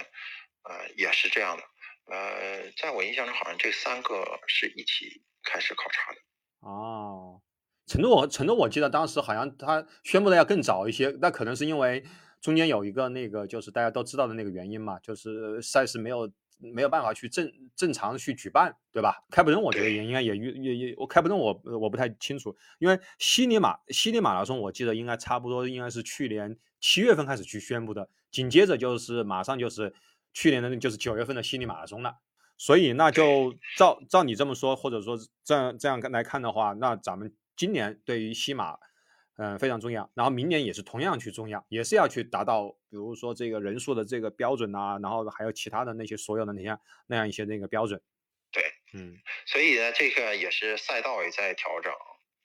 呃，也是这样的。呃，在我印象中，好像这三个是一起开始考察的。哦。成都，我成都，我记得当时好像他宣布的要更早一些，那可能是因为中间有一个那个就是大家都知道的那个原因嘛，就是赛事没有没有办法去正正常去举办，对吧？开普敦我觉得也应该也也也，我开普敦我我不太清楚，因为悉尼马悉尼马拉松我记得应该差不多应该是去年七月份开始去宣布的，紧接着就是马上就是去年的就是九月份的悉尼马拉松了，所以那就照照你这么说，或者说这样这样来看的话，那咱们。今年对于西马，嗯，非常重要。然后明年也是同样去重要，也是要去达到，比如说这个人数的这个标准啊，然后还有其他的那些所有的那些那样一些那个标准。对，嗯，所以呢，这个也是赛道也在调整。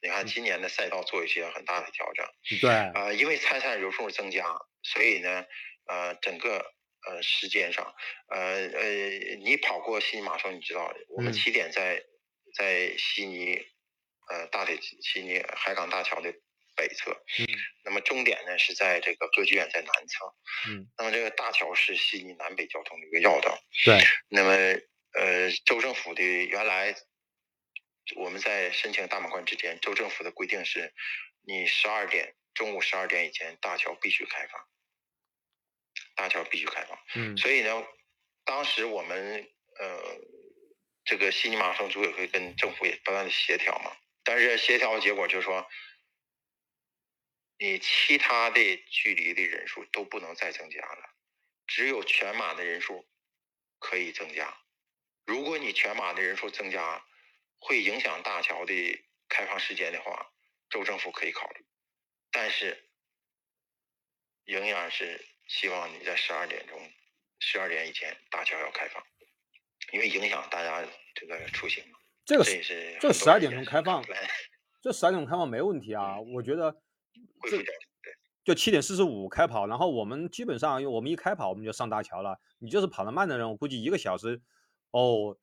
你看今年的赛道做一些很大的调整。对，呃，因为参赛人数增加，所以呢，呃，整个呃时间上，呃呃，你跑过悉尼马拉松，你知道我们起点在在悉尼。呃，大铁悉尼海港大桥的北侧，嗯，那么终点呢是在这个歌剧院在南侧，嗯，那么这个大桥是悉尼南北交通的一个要道，对，那么呃，州政府的原来我们在申请大满贯之前，州政府的规定是，你十二点中午十二点以前大桥必须开放，大桥必须开放，嗯，所以呢，当时我们呃，这个悉尼马拉松组委会跟政府也不断的协调嘛。但是协调的结果就是说，你其他的距离的人数都不能再增加了，只有全马的人数可以增加。如果你全马的人数增加，会影响大桥的开放时间的话，州政府可以考虑。但是，仍然是希望你在十二点钟、十二点以前大桥要开放，因为影响大家这个出行嘛。这个是这十二点钟开放，这十二点钟开放没问题啊。我觉得这就七点四十五开跑，然后我们基本上，因为我们一开跑我们就上大桥了。你就是跑得慢的人，我估计一个小时哦，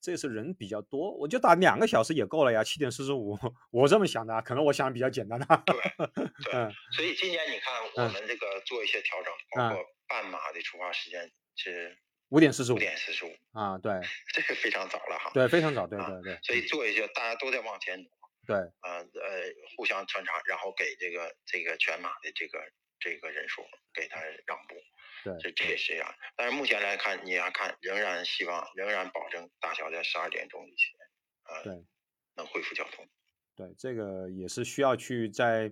这次人比较多，我就打两个小时也够了呀，七点四十五，我这么想的，可能我想的比较简单的。对，对，所以今年你看我们这个做一些调整，包括半马的出发时间是五点四十五，五点四十五啊，对，这个非常早了哈。对，非常早，对对对。所以做一些大家都在往前挪，对，呃呃，互相穿插，然后给这个这个全马的这个这个人数给他让步。对，这这也是这样，但是目前来看，你要看，仍然希望，仍然保证大小在十二点钟以前，呃，对，能恢复交通。对，这个也是需要去在，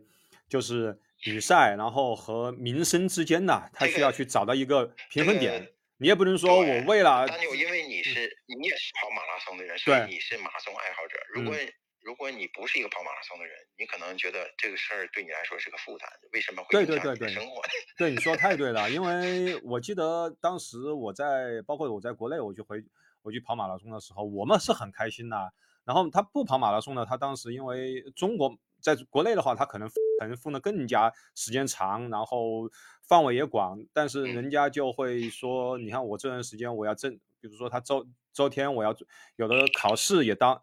就是比赛，然后和民生之间呢，他需要去找到一个平衡点。你也不能说我为了，但就因为你是你也是跑马拉松的人，所以你是马拉松爱好者。如果如果你不是一个跑马拉松的人，你可能觉得这个事儿对你来说是个负担。为什么会影响你的生活？对，你说太对了。因为我记得当时我在，包括我在国内，我去回我去跑马拉松的时候，我们是很开心的。然后他不跑马拉松呢，他当时因为中国在国内的话，他可能可能封的更加时间长，然后范围也广。但是人家就会说，你看我这段时间我要挣，比如说他周周天我要有的考试也当。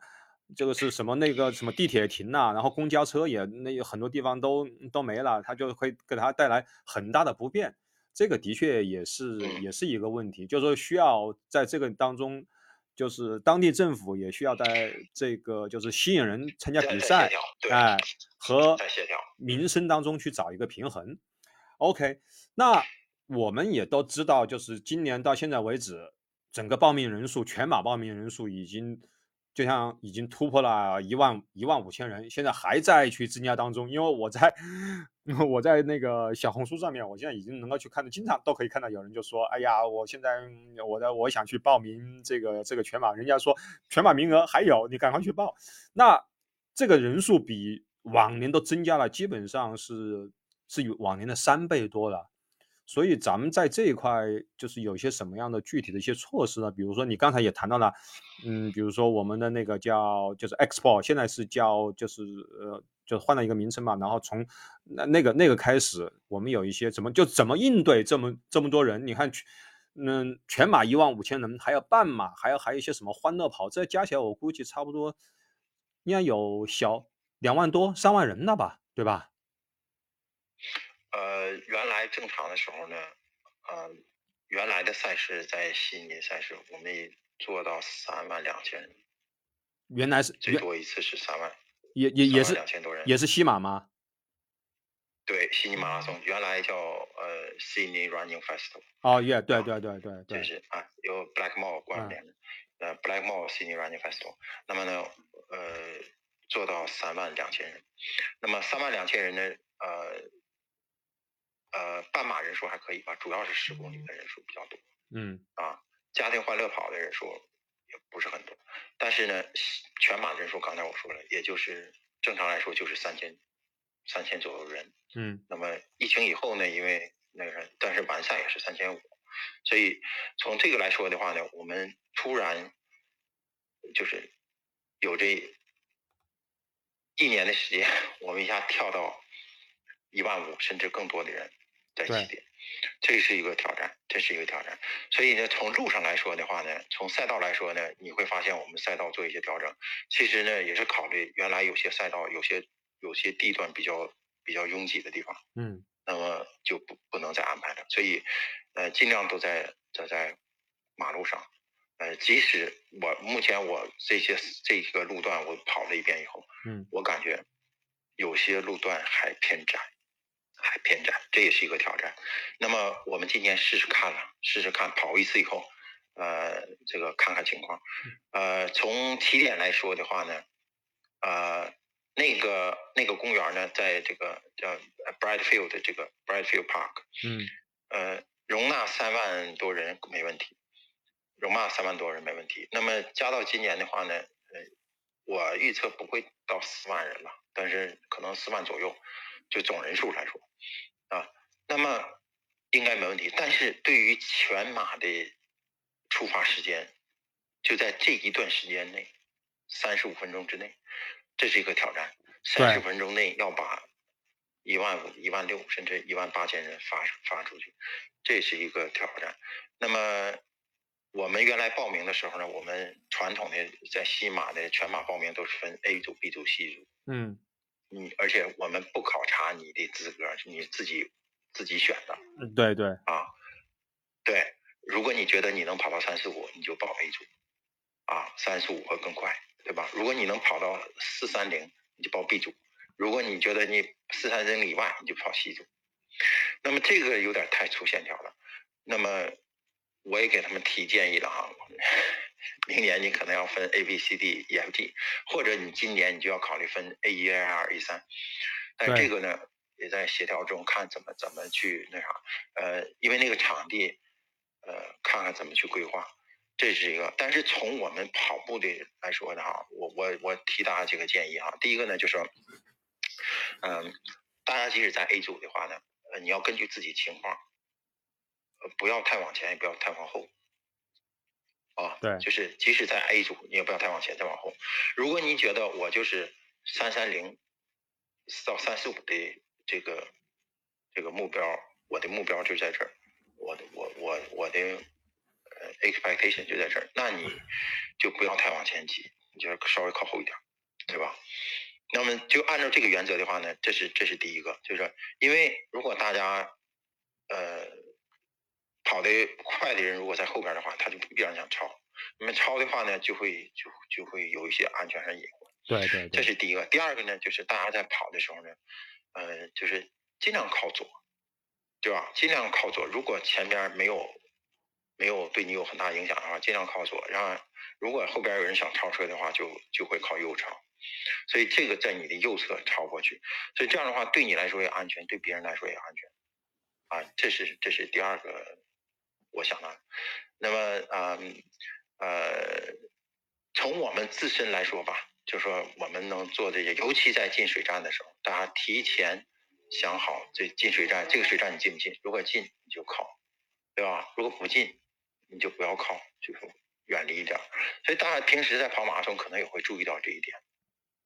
这个是什么？那个什么地铁停了，然后公交车也那很多地方都都没了，它就会给他带来很大的不便。这个的确也是也是一个问题，就是说需要在这个当中，就是当地政府也需要在这个就是吸引人参加比赛，哎，和民生当中去找一个平衡。OK，那我们也都知道，就是今年到现在为止，整个报名人数，全马报名人数已经。就像已经突破了一万一万五千人，现在还在去增加当中。因为我在 我在那个小红书上面，我现在已经能够去看到，经常都可以看到有人就说：“哎呀，我现在我的我想去报名这个这个全马，人家说全马名额还有，你赶快去报。”那这个人数比往年都增加了，基本上是是有往年的三倍多了。所以咱们在这一块就是有一些什么样的具体的一些措施呢？比如说你刚才也谈到了，嗯，比如说我们的那个叫就是 Expo，现在是叫就是呃，就换了一个名称嘛。然后从那那个那个开始，我们有一些怎么就怎么应对这么这么多人？你看全，嗯，全马一万五千人，还有半马，还有还有一些什么欢乐跑，这加起来我估计差不多应该有小两万多三万人了吧，对吧？呃，原来正常的时候呢，呃，原来的赛事在悉尼赛事，我们做到三万两千人。原来是最多一次是三万，也也也是两千多人，也是西马吗？对，悉尼马拉松原来叫呃 Sydney Running Festival。哦，耶，对对对对对。就是啊，由 Black Mall 关联的，呃，Black Mall Sydney Running Festival。那么呢，呃，做到三万两千人。那么三万两千人呢，呃。呃，半马人数还可以吧，主要是十公里的人数比较多。嗯，啊，家庭欢乐跑的人数也不是很多，但是呢，全马人数刚才我说了，也就是正常来说就是三千，三千左右人。嗯，那么疫情以后呢，因为那个，但是完赛也是三千五，所以从这个来说的话呢，我们突然就是有这一年的时间，我们一下跳到一万五甚至更多的人。在起点，这是一个挑战，这是一个挑战。所以呢，从路上来说的话呢，从赛道来说呢，你会发现我们赛道做一些调整。其实呢，也是考虑原来有些赛道有些有些地段比较比较拥挤的地方，嗯，那么就不不能再安排了。所以，呃，尽量都在在在马路上。呃，即使我目前我这些这个路段我跑了一遍以后，嗯，我感觉有些路段还偏窄。还偏窄，这也是一个挑战。那么我们今年试试看了，试试看跑一次以后，呃，这个看看情况。呃，从起点来说的话呢，呃，那个那个公园呢，在这个叫 Brightfield 这个 Brightfield Park，嗯，呃，容纳三万多人没问题，容纳三万多人没问题。那么加到今年的话呢，呃，我预测不会到四万人了，但是可能四万左右。就总人数来说，啊，那么应该没问题。但是对于全马的出发时间，就在这一段时间内，三十五分钟之内，这是一个挑战。三十分钟内要把一万五、一万六，甚至一万八千人发发出去，这是一个挑战。那么我们原来报名的时候呢，我们传统的在西马的全马报名都是分 A 组、B 组、C 组。嗯，你而且我们不考察你的资格，是你自己自己选的。嗯，对对啊，对，如果你觉得你能跑到三四五，你就报 A 组，啊，三四五会更快，对吧？如果你能跑到四三零，你就报 B 组；如果你觉得你四三零以外，你就跑 C 组。那么这个有点太粗线条了。那么我也给他们提建议了哈，明年你可能要分 A、B、C、D、E、F、G，或者你今年你就要考虑分 A 一、A 二、A 三。但这个呢，也在协调中看怎么怎么去那啥。呃，因为那个场地，呃，看看怎么去规划，这是一个。但是从我们跑步的来说呢，哈，我我我提大家几个建议哈。第一个呢，就是，嗯，大家即使在 A 组的话呢，呃，你要根据自己情况。不要太往前，也不要太往后，啊，对，就是即使在 A 组，你也不要太往前，再往后。如果你觉得我就是三三零到三四五的这个这个目标，我的目标就在这儿，我的我我我的呃 expectation 就在这儿，那你就不要太往前挤，你就稍微靠后一点，对吧？那么就按照这个原则的话呢，这是这是第一个，就是因为如果大家呃。跑得快的人如果在后边的话，他就必然想超。那么超的话呢，就会就就会有一些安全上隐患。对对，这是第一个。第二个呢，就是大家在跑的时候呢，呃，就是尽量靠左，对吧？尽量靠左。如果前边没有没有对你有很大影响的话，尽量靠左。然后如果后边有人想超车的话，就就会靠右超。所以这个在你的右侧超过去，所以这样的话对你来说也安全，对别人来说也安全。啊，这是这是第二个。我想呢，那么啊呃，从我们自身来说吧，就说我们能做这些，尤其在进水站的时候，大家提前想好这进水站，这个水站你进不进？如果进你就靠，对吧？如果不进你就不要靠，就是远离一点。所以大家平时在跑马拉松可能也会注意到这一点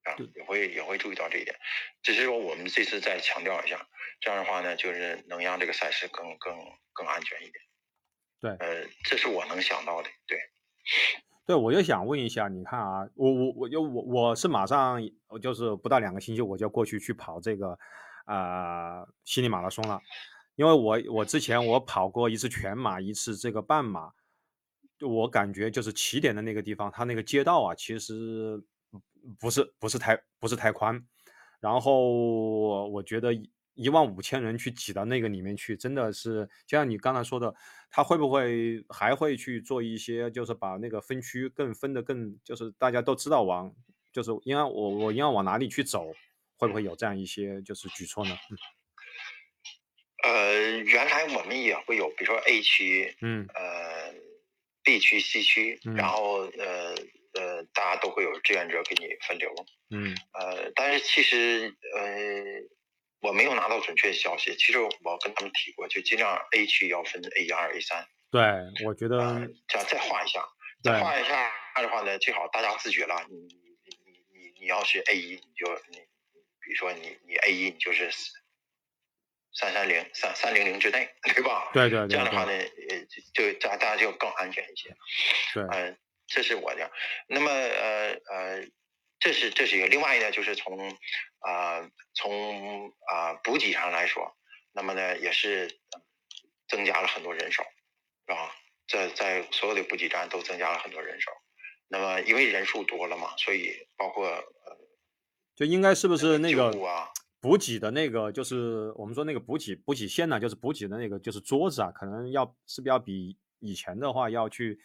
啊，也会也会注意到这一点。只是说我们这次再强调一下，这样的话呢，就是能让这个赛事更更更安全一点。对，呃，这是我能想到的。对，对，我就想问一下，你看啊，我我我就我我是马上，我就是不到两个星期我就过去去跑这个啊悉尼马拉松了，因为我我之前我跑过一次全马，一次这个半马，我感觉就是起点的那个地方，它那个街道啊，其实不是不是太不是太宽，然后我觉得。一万五千人去挤到那个里面去，真的是就像你刚才说的，他会不会还会去做一些，就是把那个分区更分的更，就是大家都知道往，就是应该我我应该往哪里去走，会不会有这样一些就是举措呢？呃，原来我们也会有，比如说 A 区，嗯，呃，B 区、C 区，然后呃呃，大家都会有志愿者给你分流，嗯，呃，但是其实呃。我没有拿到准确消息，其实我跟他们提过，就尽量 A 区要分 A 一、二、A 三。对，我觉得这样再画一下，再画一下的话呢，最好大家自觉了。你你你你你要是 A 一，你就你，比如说你你 A 一，你就是三三零三三零零之内，对吧？对对对。这样的话呢，呃，就大大家就更安全一些。对。嗯，这是我的。那么呃呃。这是这是一个，另外一个就是从啊从啊补给上来说，那么呢也是增加了很多人手，是吧？在在所有的补给站都增加了很多人手，那么因为人数多了嘛，所以包括呃，就应该是不是那个啊补给的那个，就是我们说那个补给补给线呢，就是补给的那个就是桌子啊，可能要是不是要比以前的话要去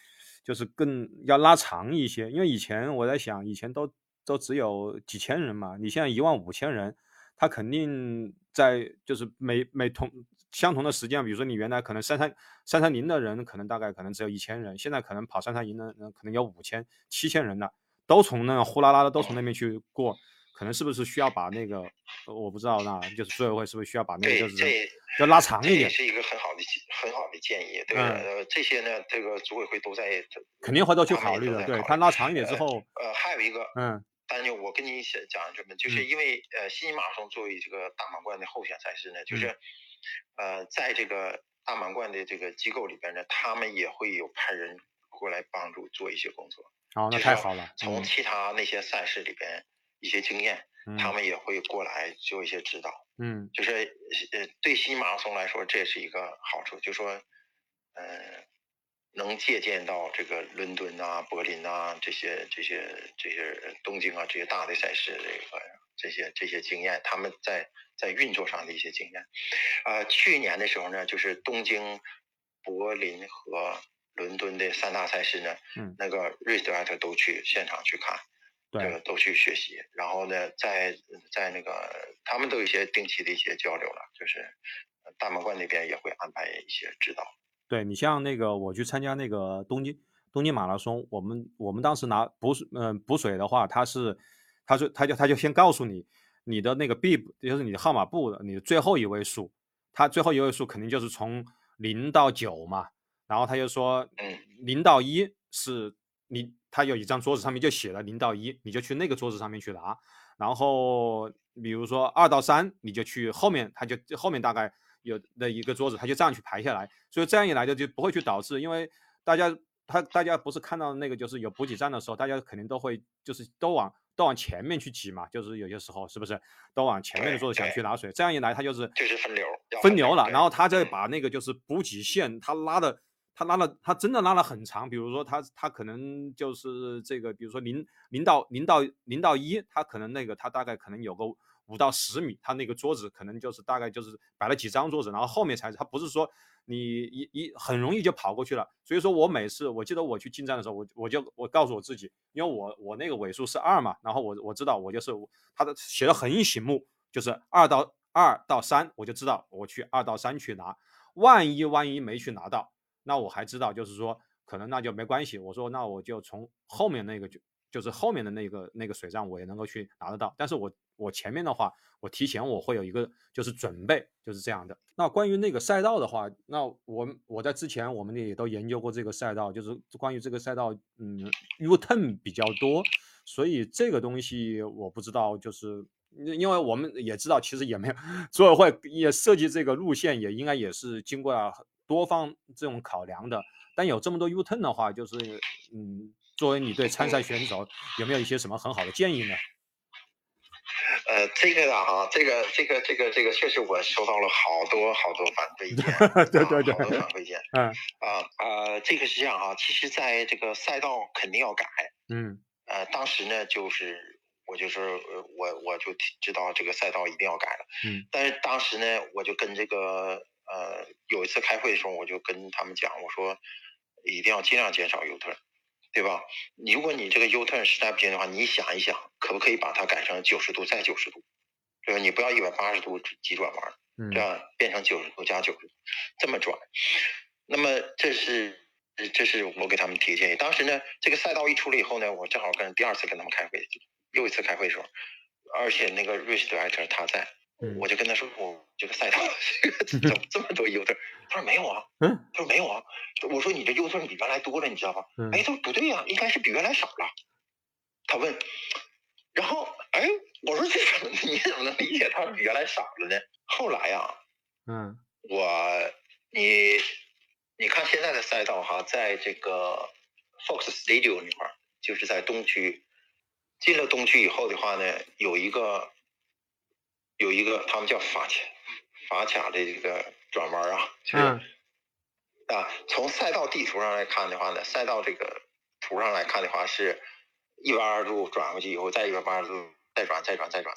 就是更要拉长一些，因为以前我在想以前都。都只有几千人嘛，你现在一万五千人，他肯定在就是每每同相同的时间，比如说你原来可能三三三三零的人，可能大概可能只有一千人，现在可能跑三三零的人可能有五千七千人了，都从那个呼啦啦的都从那边去过，可能是不是需要把那个我不知道，那就是组委会是不是需要把那个就是要拉长一点？是一个很好的很好的建议，对呃，这些呢，这个组委会都在肯定回头去考虑的，对他拉长一点之后，呃，还有一个嗯。但是我跟你讲讲什么，就是因为呃，悉尼马拉松作为这个大满贯的候选赛事呢，就是呃，在这个大满贯的这个机构里边呢，他们也会有派人过来帮助做一些工作。哦，那太好了。从其他那些赛事里边一些经验，他们也会过来做一些指导。嗯，就是呃，对悉尼马拉松来说，这也是一个好处，就说，呃，能借鉴到这个伦敦啊、柏林啊这些、这些、这些东京啊这些大的赛事这个这些这些经验，他们在在运作上的一些经验。呃，去年的时候呢，就是东京、柏林和伦敦的三大赛事呢，嗯，那个瑞斯艾特都去现场去看，对，都去学习。然后呢，在在那个他们都有一些定期的一些交流了，就是大满贯那边也会安排一些指导。对你像那个我去参加那个东京东京马拉松，我们我们当时拿补水，嗯，补水的话，他是他说他就他就先告诉你你的那个 B 就是你的号码布的你的最后一位数，他最后一位数肯定就是从零到九嘛。然后他就说，嗯，零到一是你，他有一张桌子上面就写了零到一，你就去那个桌子上面去拿。然后比如说二到三，你就去后面，他就后面大概有的一个桌子，他就这样去排下来。所以这样一来就就不会去导致，因为大家他大家不是看到那个就是有补给站的时候，大家肯定都会就是都往都往前面去挤嘛，就是有些时候是不是都往前面的桌子想去拿水？这样一来他就是就是分流分流了，然后他再把那个就是补给线他拉的。他拉了，他真的拉了很长。比如说，他他可能就是这个，比如说零零到零到零到一，他可能那个他大概可能有个五到十米，他那个桌子可能就是大概就是摆了几张桌子，然后后面才是他不是说你一一很容易就跑过去了。所以说我每次我记得我去进站的时候，我我就我告诉我自己，因为我我那个尾数是二嘛，然后我我知道我就是他的写的很醒目，就是二到二到三，我就知道我去二到三去拿，万一万一没去拿到。那我还知道，就是说，可能那就没关系。我说，那我就从后面那个就就是后面的那个那个水站，我也能够去拿得到。但是我我前面的话，我提前我会有一个就是准备，就是这样的。那关于那个赛道的话，那我我在之前我们也都研究过这个赛道，就是关于这个赛道，嗯，U turn 比较多，所以这个东西我不知道，就是因为我们也知道，其实也没有组委会也设计这个路线，也应该也是经过了。多方这种考量的，但有这么多 U turn 的话，就是嗯，作为你对参赛选手有没有一些什么很好的建议呢？呃，这个的哈，这个这个这个这个确实我收到了好多好多反馈意见，对对对，好多反馈 意见，嗯。啊呃，这个是这样哈，其实在这个赛道肯定要改，嗯，呃，当时呢就是我就是我我就知道这个赛道一定要改了，嗯，但是当时呢我就跟这个。呃，有一次开会的时候，我就跟他们讲，我说一定要尽量减少 U turn，对吧？你如果你这个 U turn 实在不行的话，你想一想，可不可以把它改成九十度再九十度，对吧？你不要一百八十度急转弯，这样变成九十度加九十度这么转。那么这是这是我给他们提的建议。当时呢，这个赛道一出来以后呢，我正好跟第二次跟他们开会，又一次开会的时候，而且那个瑞士的 director 他在。我就跟他说，我这个赛道怎么 这么多 U turn？他说没有啊，嗯，他说没有啊。我说你这 U turn 比原来多了，你知道吧？哎，他说不对呀，应该是比原来少了。他问，然后哎，我说这怎么你怎么能理解他比原来少了呢？后来呀，嗯，我你你看现在的赛道哈，在这个 Fox Studio 那块儿，就是在东区，进了东区以后的话呢，有一个。有一个他们叫法卡法卡的这个转弯啊，就是啊，从赛道地图上来看的话呢，赛道这个图上来看的话是一百二十度转过去以后，再一百八十度再转再转再转。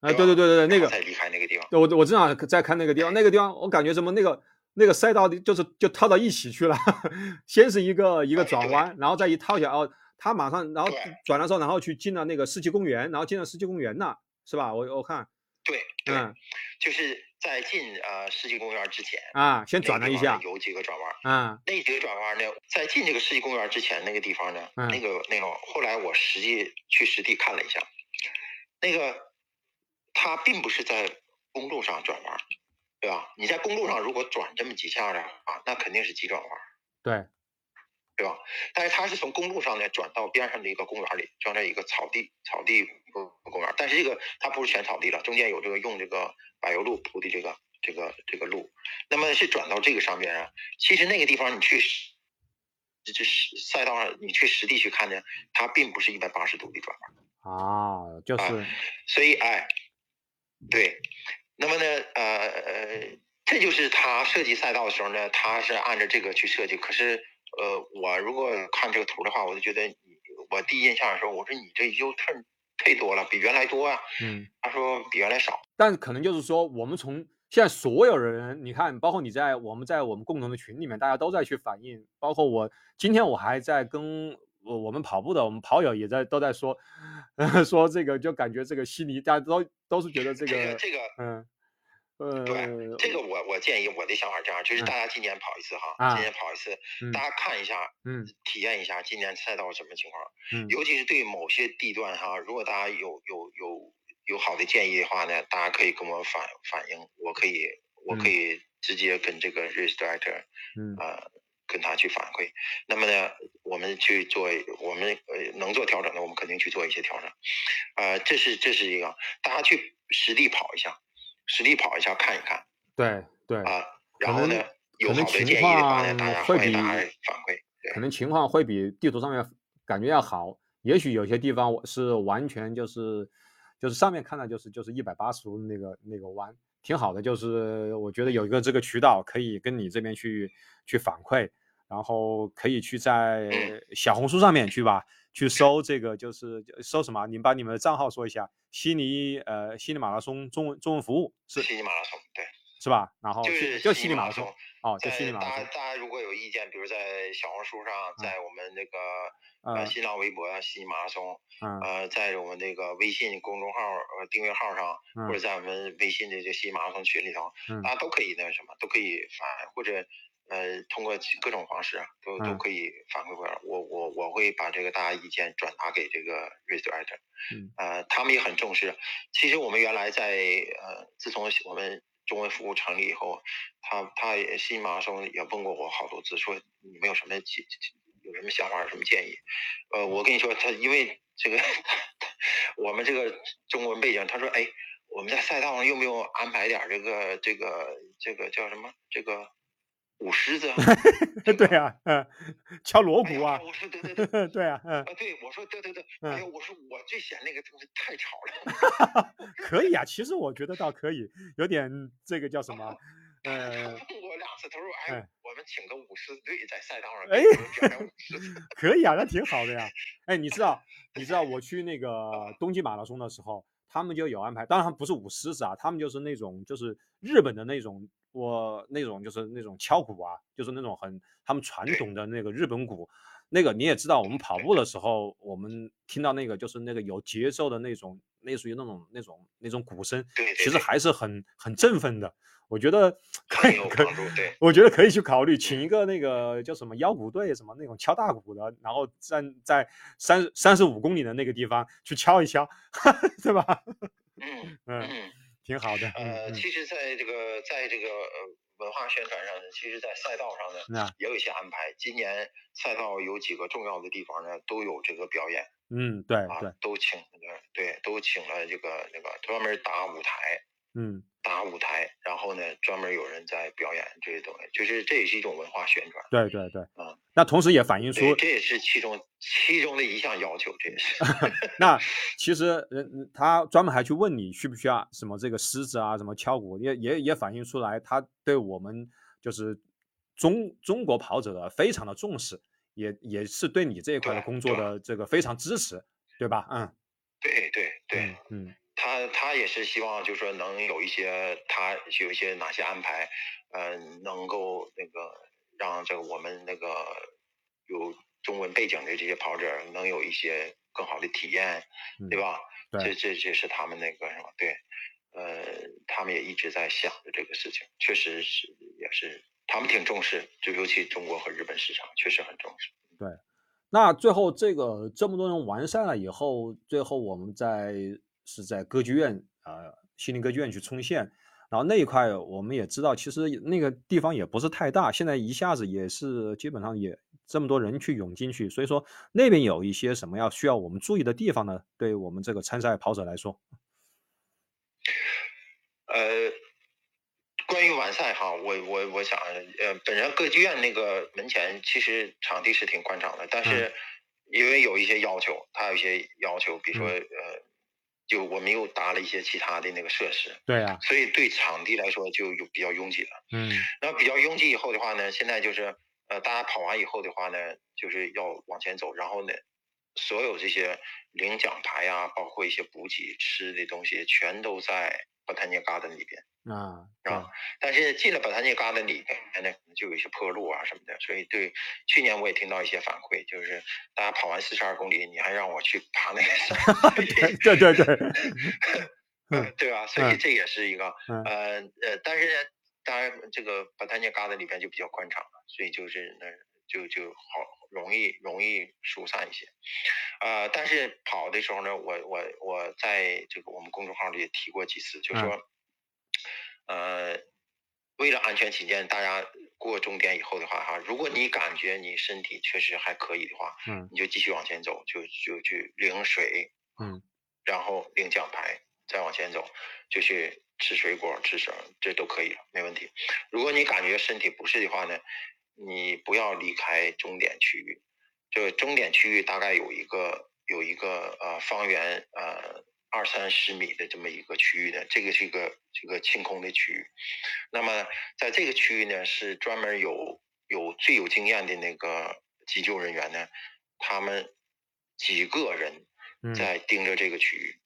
啊，对对对对对，那个再离开那个地方。我我正好在看那个地方，那个地方我感觉什么那个那个赛道就是就套到一起去了，先是一个一个转弯，然后再一套下哦，他马上然后转的时候，然后去进了那个世纪公园，然后进了世纪公园了，是吧？我我看。对对，就是在进呃世纪公园之前啊，先转了一下，有几个转弯啊。那几个转弯呢，在进这个世纪公园之前那个地方呢，那个那个后来我实际去实地看了一下，那个它并不是在公路上转弯，对吧？你在公路上如果转这么几下的啊，那肯定是急转弯，对，对吧？但是它是从公路上呢转到边上的一个公园里，就在一个草地草地。公园，但是这个它不是全草地了，中间有这个用这个柏油路铺的这个这个这个路，那么是转到这个上边啊。其实那个地方你去这是赛道上你去实地去看呢，它并不是一百八十度的转弯啊，就是，所以哎，对，那么呢呃，呃，这就是他设计赛道的时候呢，他是按照这个去设计。可是，呃，我如果看这个图的话，我就觉得，我第一印象的时候，我说你这 U turn 忒多了，比原来多啊。嗯，他说比原来少，但可能就是说我们从。现在所有人，你看，包括你在我们在我们共同的群里面，大家都在去反映。包括我今天我还在跟我我们跑步的我们跑友也在都在说，说这个就感觉这个悉尼大家都都是觉得这个这个嗯呃对这个我我建议我的想法这样，就是大家今年跑一次哈，今年跑一次，大家看一下，嗯，体验一下今年赛道什么情况，嗯，尤其是对某些地段哈，如果大家有有有。有好的建议的话呢，大家可以跟我反反映，我可以我可以直接跟这个 race director，嗯啊，跟他去反馈。那么呢，我们去做，我们呃能做调整的，我们肯定去做一些调整。呃，这是这是一个，大家去实地跑一下，实地跑一下看一看。对对啊，然后呢，有好的建议的话呢，大家欢迎大家反馈。可能情况会比地图上面感觉要好，也许有些地方我是完全就是。就是上面看的就是就是一百八十度那个那个弯，挺好的。就是我觉得有一个这个渠道可以跟你这边去去反馈，然后可以去在小红书上面去吧，去搜这个就是搜什么？你们把你们的账号说一下，悉尼呃悉尼马拉松中文中文服务是悉尼马拉松对是吧？然后就是就悉尼马拉松哦，就悉尼马拉松。大家大家如果有意见，比如在小红书上，在我们那个。呃，新浪微博悉尼马拉松，呃，在我们这个微信公众号呃订阅号上，或者在我们微信的这悉尼马拉松群里头，大家都可以那个什么，都可以发，或者呃通过各种方式啊都都可以反馈过来。我我我会把这个大家意见转达给这个 race director，呃，他们也很重视。其实我们原来在呃，自从我们中文服务成立以后，他他也悉尼马拉松也问过我好多次，说你们有什么解？有什么想法，有什么建议？呃，我跟你说，他因为这个，我们这个中文背景，他说，哎，我们在赛道上用不用安排点这个这个这个叫什么？这个舞狮子？对啊，嗯，敲锣鼓啊。我说对对对，对啊，嗯，对，我说对对对，哎呀，我说我最嫌那个东西太吵了。可以啊，其实我觉得倒可以，有点这个叫什么？他问过两次，他说：“哎，我们请个舞狮队在赛道上哎，表演舞狮，可以啊，那挺好的呀。哎，你知道，你知道我去那个东京马拉松的时候，他们就有安排，当然不是舞狮子啊，他们就是那种就是日本的那种，我那种就是那种敲鼓啊，就是那种很他们传统的那个日本鼓。那个你也知道，我们跑步的时候，我们听到那个就是那个有节奏的那种，类似于那种那种那种鼓声，其实还是很很振奋的。”我觉得可以，可对，我觉得可以去考虑，请一个那个叫什么腰鼓队，什么那种敲大鼓的，然后站在三三十五公里的那个地方去敲一敲，对吧？嗯嗯，挺好的。呃，其实在这个在这个文化宣传上呢，其实，在赛道上呢，也有一些安排。今年赛道有几个重要的地方呢，都有这个表演。嗯，对对，都请那个对，都请了这个那个专门搭舞台。嗯。搭舞台，然后呢，专门有人在表演这些东西，就是这也是一种文化宣传。对对对，嗯，那同时也反映出这也是其中其中的一项要求，这也是。那其实人他专门还去问你需不需要什么这个狮子啊，什么敲鼓，也也也反映出来他对我们就是中中国跑者的非常的重视，也也是对你这一块的工作的这个非常支持，对吧？嗯，对对对，嗯。他他也是希望，就是说能有一些他有一些哪些安排，呃，能够那个让这个我们那个有中文背景的这些跑者能有一些更好的体验，对吧？这这这是他们那个什么？对，呃，他们也一直在想着这个事情，确实是也是他们挺重视，就尤其中国和日本市场确实很重视。对，那最后这个这么多人完善了以后，最后我们在。是在歌剧院啊，西宁歌剧院去冲线，然后那一块我们也知道，其实那个地方也不是太大，现在一下子也是基本上也这么多人去涌进去，所以说那边有一些什么要需要我们注意的地方呢？对我们这个参赛跑者来说，呃，关于完赛哈，我我我想，呃，本身歌剧院那个门前其实场地是挺宽敞的，但是因为有一些要求，它有一些要求，比如说呃，就我们又搭了一些其他的那个设施，对呀，所以对场地来说就有比较拥挤了。嗯，然后比较拥挤以后的话呢，现在就是呃，大家跑完以后的话呢，就是要往前走，然后呢，所有这些领奖牌啊，包括一些补给吃的东西，全都在 Botanic Garden 里边。啊，啊，但是进了巴塔尼嘎的里边呢，就有一些坡路啊什么的，所以对去年我也听到一些反馈，就是大家跑完四十二公里，你还让我去爬那个山，对对对，嗯，对吧？所以这也是一个，呃呃，但是呢，当然这个巴塔尼嘎的里边就比较宽敞了，所以就是那就就好容易容易疏散一些，呃，但是跑的时候呢，我我我在这个我们公众号里也提过几次，就是说。呃，为了安全起见，大家过终点以后的话，哈，如果你感觉你身体确实还可以的话，嗯，你就继续往前走，就就去领水，嗯，然后领奖牌，再往前走，就去吃水果、吃什么，这都可以了，没问题。如果你感觉身体不适的话呢，你不要离开终点区域，这个终点区域大概有一个有一个呃方圆呃。二三十米的这么一个区域的，这个是一个这个清空的区域。那么在这个区域呢，是专门有有最有经验的那个急救人员呢，他们几个人在盯着这个区域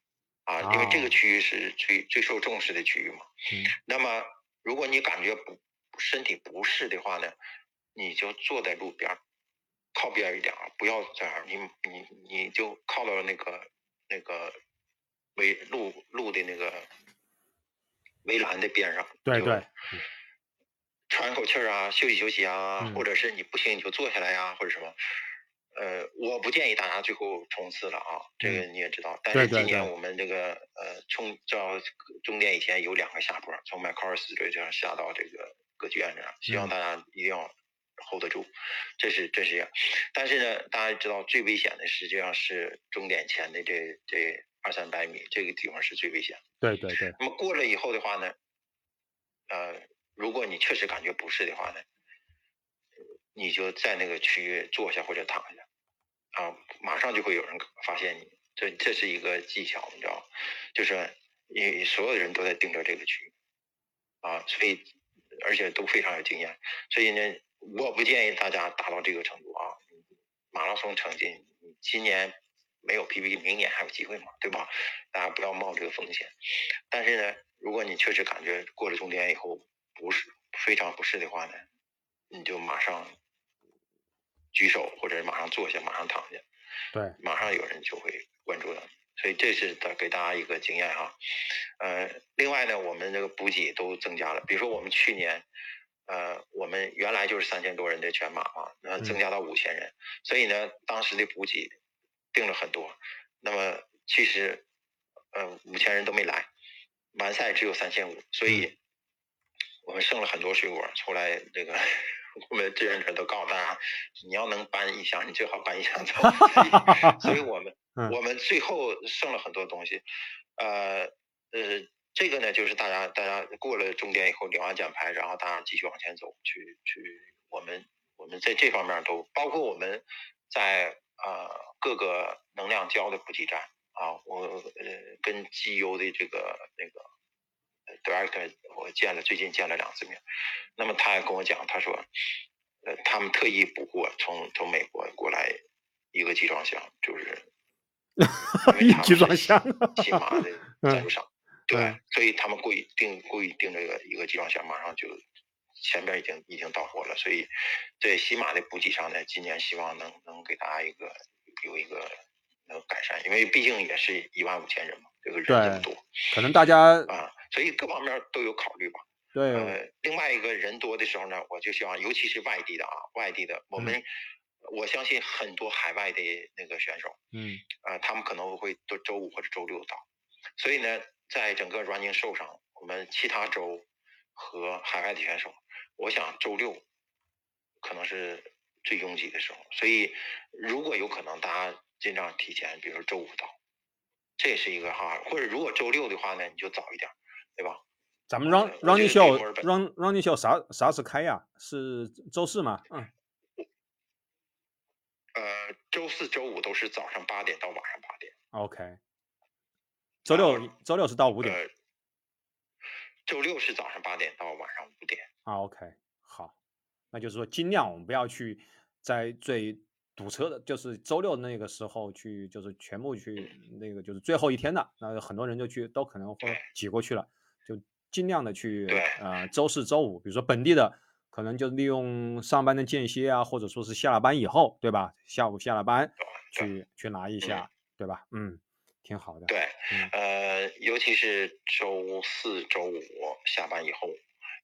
啊，因为这个区域是最最受重视的区域嘛。那么如果你感觉不身体不适的话呢，你就坐在路边靠边一点啊，不要这样，你你你就靠到那个那个。围路路的那个围栏的边上，对对，喘口气儿啊，休息休息啊，或者是你不行你就坐下来呀，或者什么。呃，我不建议大家最后冲刺了啊，这个你也知道。但是今年我们这个呃冲到终点以前有两个下坡，从麦考尔斯这样下到这个歌剧院这样，希望大家一定要 hold 得住，这是这是样。但是呢，大家知道最危险的实际上是终点前的这这。二三百米这个地方是最危险。对对对。那么过了以后的话呢，呃，如果你确实感觉不适的话呢，你就在那个区域坐下或者躺下，啊，马上就会有人发现你。这这是一个技巧，你知道就是你所有的人都在盯着这个区域，啊，所以而且都非常有经验。所以呢，我不建议大家达到这个程度啊。马拉松成绩，今年。没有 PB，明年还有机会嘛，对吧？大家不要冒这个风险。但是呢，如果你确实感觉过了终点以后不是非常不适的话呢，你就马上举手，或者马上坐下，马上躺下。对，马上有人就会关注到你。所以这是给大家一个经验哈。呃，另外呢，我们这个补给都增加了。比如说我们去年，呃，我们原来就是三千多人的全马嘛，那增加到五千人，所以呢，当时的补给。定了很多，那么其实，呃，五千人都没来，完赛只有三千五，所以我们剩了很多水果出来。这个我们志愿者都告诉大家，你要能搬一箱，你最好搬一箱走。所以 我们我们最后剩了很多东西，呃呃，这个呢就是大家大家过了终点以后领完奖牌，然后大家继续往前走，去去我们我们在这方面都包括我们在。呃，各个能量胶的补给站啊，我呃跟 GU 的这个那个 director 我见了，最近见了两次面。那么他还跟我讲，他说，呃，他们特意补货，从从美国过来一个集装箱，就是 一集装箱，起码的 赞助商，对，所以他们故意定故意定这个一个集装箱，马上就。前边已经已经到货了，所以在西马的补给上呢，今年希望能能给大家一个有一个能改善，因为毕竟也是一万五千人嘛，这个人这么多，可能大家。啊，所以各方面都有考虑吧。对，呃，另外一个人多的时候呢，我就希望，尤其是外地的啊，外地的，我们我相信很多海外的那个选手，嗯，呃，他们可能会都周五或者周六到，所以呢，在整个 running show 上，我们其他州和海外的选手。我想周六可能是最拥挤的时候，所以如果有可能，大家尽量提前，比如说周五到，这也是一个哈。或者如果周六的话呢，你就早一点，对吧？咱们 Run Running Show Run Running Show 啥啥时开呀？是周四吗？嗯。呃，周四周五都是早上八点到晚上八点。OK。周六周六是到五点。周六是早上八点到晚上五点。啊，OK，好，那就是说尽量我们不要去在最堵车的，就是周六那个时候去，就是全部去那个就是最后一天的，那很多人就去都可能会挤过去了，就尽量的去呃周四周五，比如说本地的可能就利用上班的间歇啊，或者说是下了班以后，对吧？下午下了班去去拿一下，对吧？嗯。挺好的，对，呃，尤其是周四周五下班以后，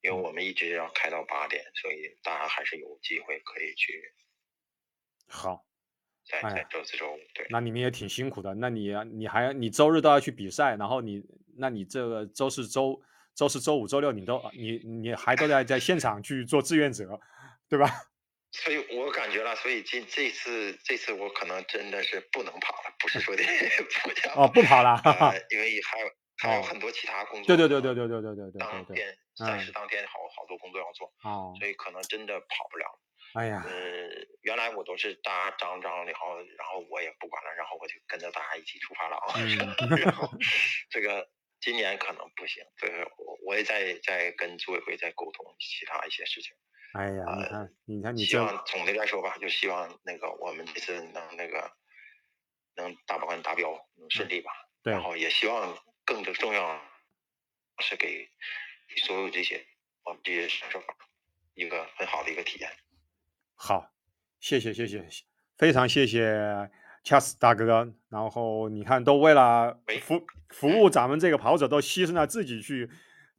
因为我们一直要开到八点，所以大家还是有机会可以去。好，在在周四周五，对，那你们也挺辛苦的。那你你还你周日都要去比赛，然后你那你这个周四周周四周五周六你都你你还都在在现场去做志愿者，对吧？所以我感觉了，所以今这次这次我可能真的是不能跑了，不是说的 不想哦不跑了，因为还有还有很多其他工作。对对对对对对对对对。当天暂时当天好好多工作要做，哦，所以可能真的跑不了。哎呀，呃，原来我都是大家张张，然后然后我也不管了，然后我就跟着大家一起出发了啊。然后 这个今年可能不行，这个我我也在在跟组委会在沟通其他一些事情。哎呀，你看，你看，你希望总的来说吧，就希望那个我们这次能那个能大宝冠达标，能顺利吧。对。然后也希望更的重要是给所有这些我们这些选手一个很好的一个体验。好，谢谢谢谢，非常谢谢 Chas 大哥。然后你看，都为了服服务咱们这个跑者，都牺牲了自己去。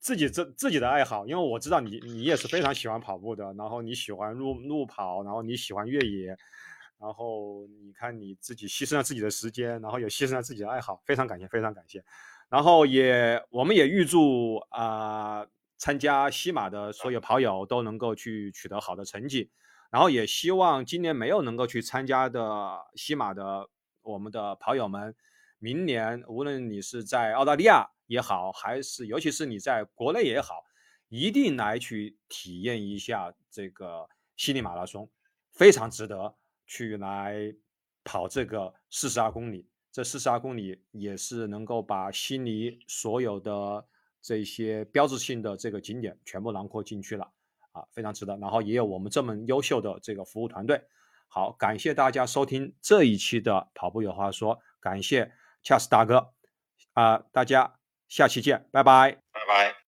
自己自自己的爱好，因为我知道你你也是非常喜欢跑步的，然后你喜欢路路跑，然后你喜欢越野，然后你看你自己牺牲了自己的时间，然后也牺牲了自己的爱好，非常感谢，非常感谢。然后也我们也预祝啊参加西马的所有跑友都能够去取得好的成绩，然后也希望今年没有能够去参加的西马的我们的跑友们，明年无论你是在澳大利亚。也好，还是尤其是你在国内也好，一定来去体验一下这个悉尼马拉松，非常值得去来跑这个四十二公里。这四十二公里也是能够把悉尼所有的这些标志性的这个景点全部囊括进去了啊，非常值得。然后也有我们这么优秀的这个服务团队。好，感谢大家收听这一期的跑步有话说，感谢恰斯大哥啊，大家。下期见，拜拜，拜拜。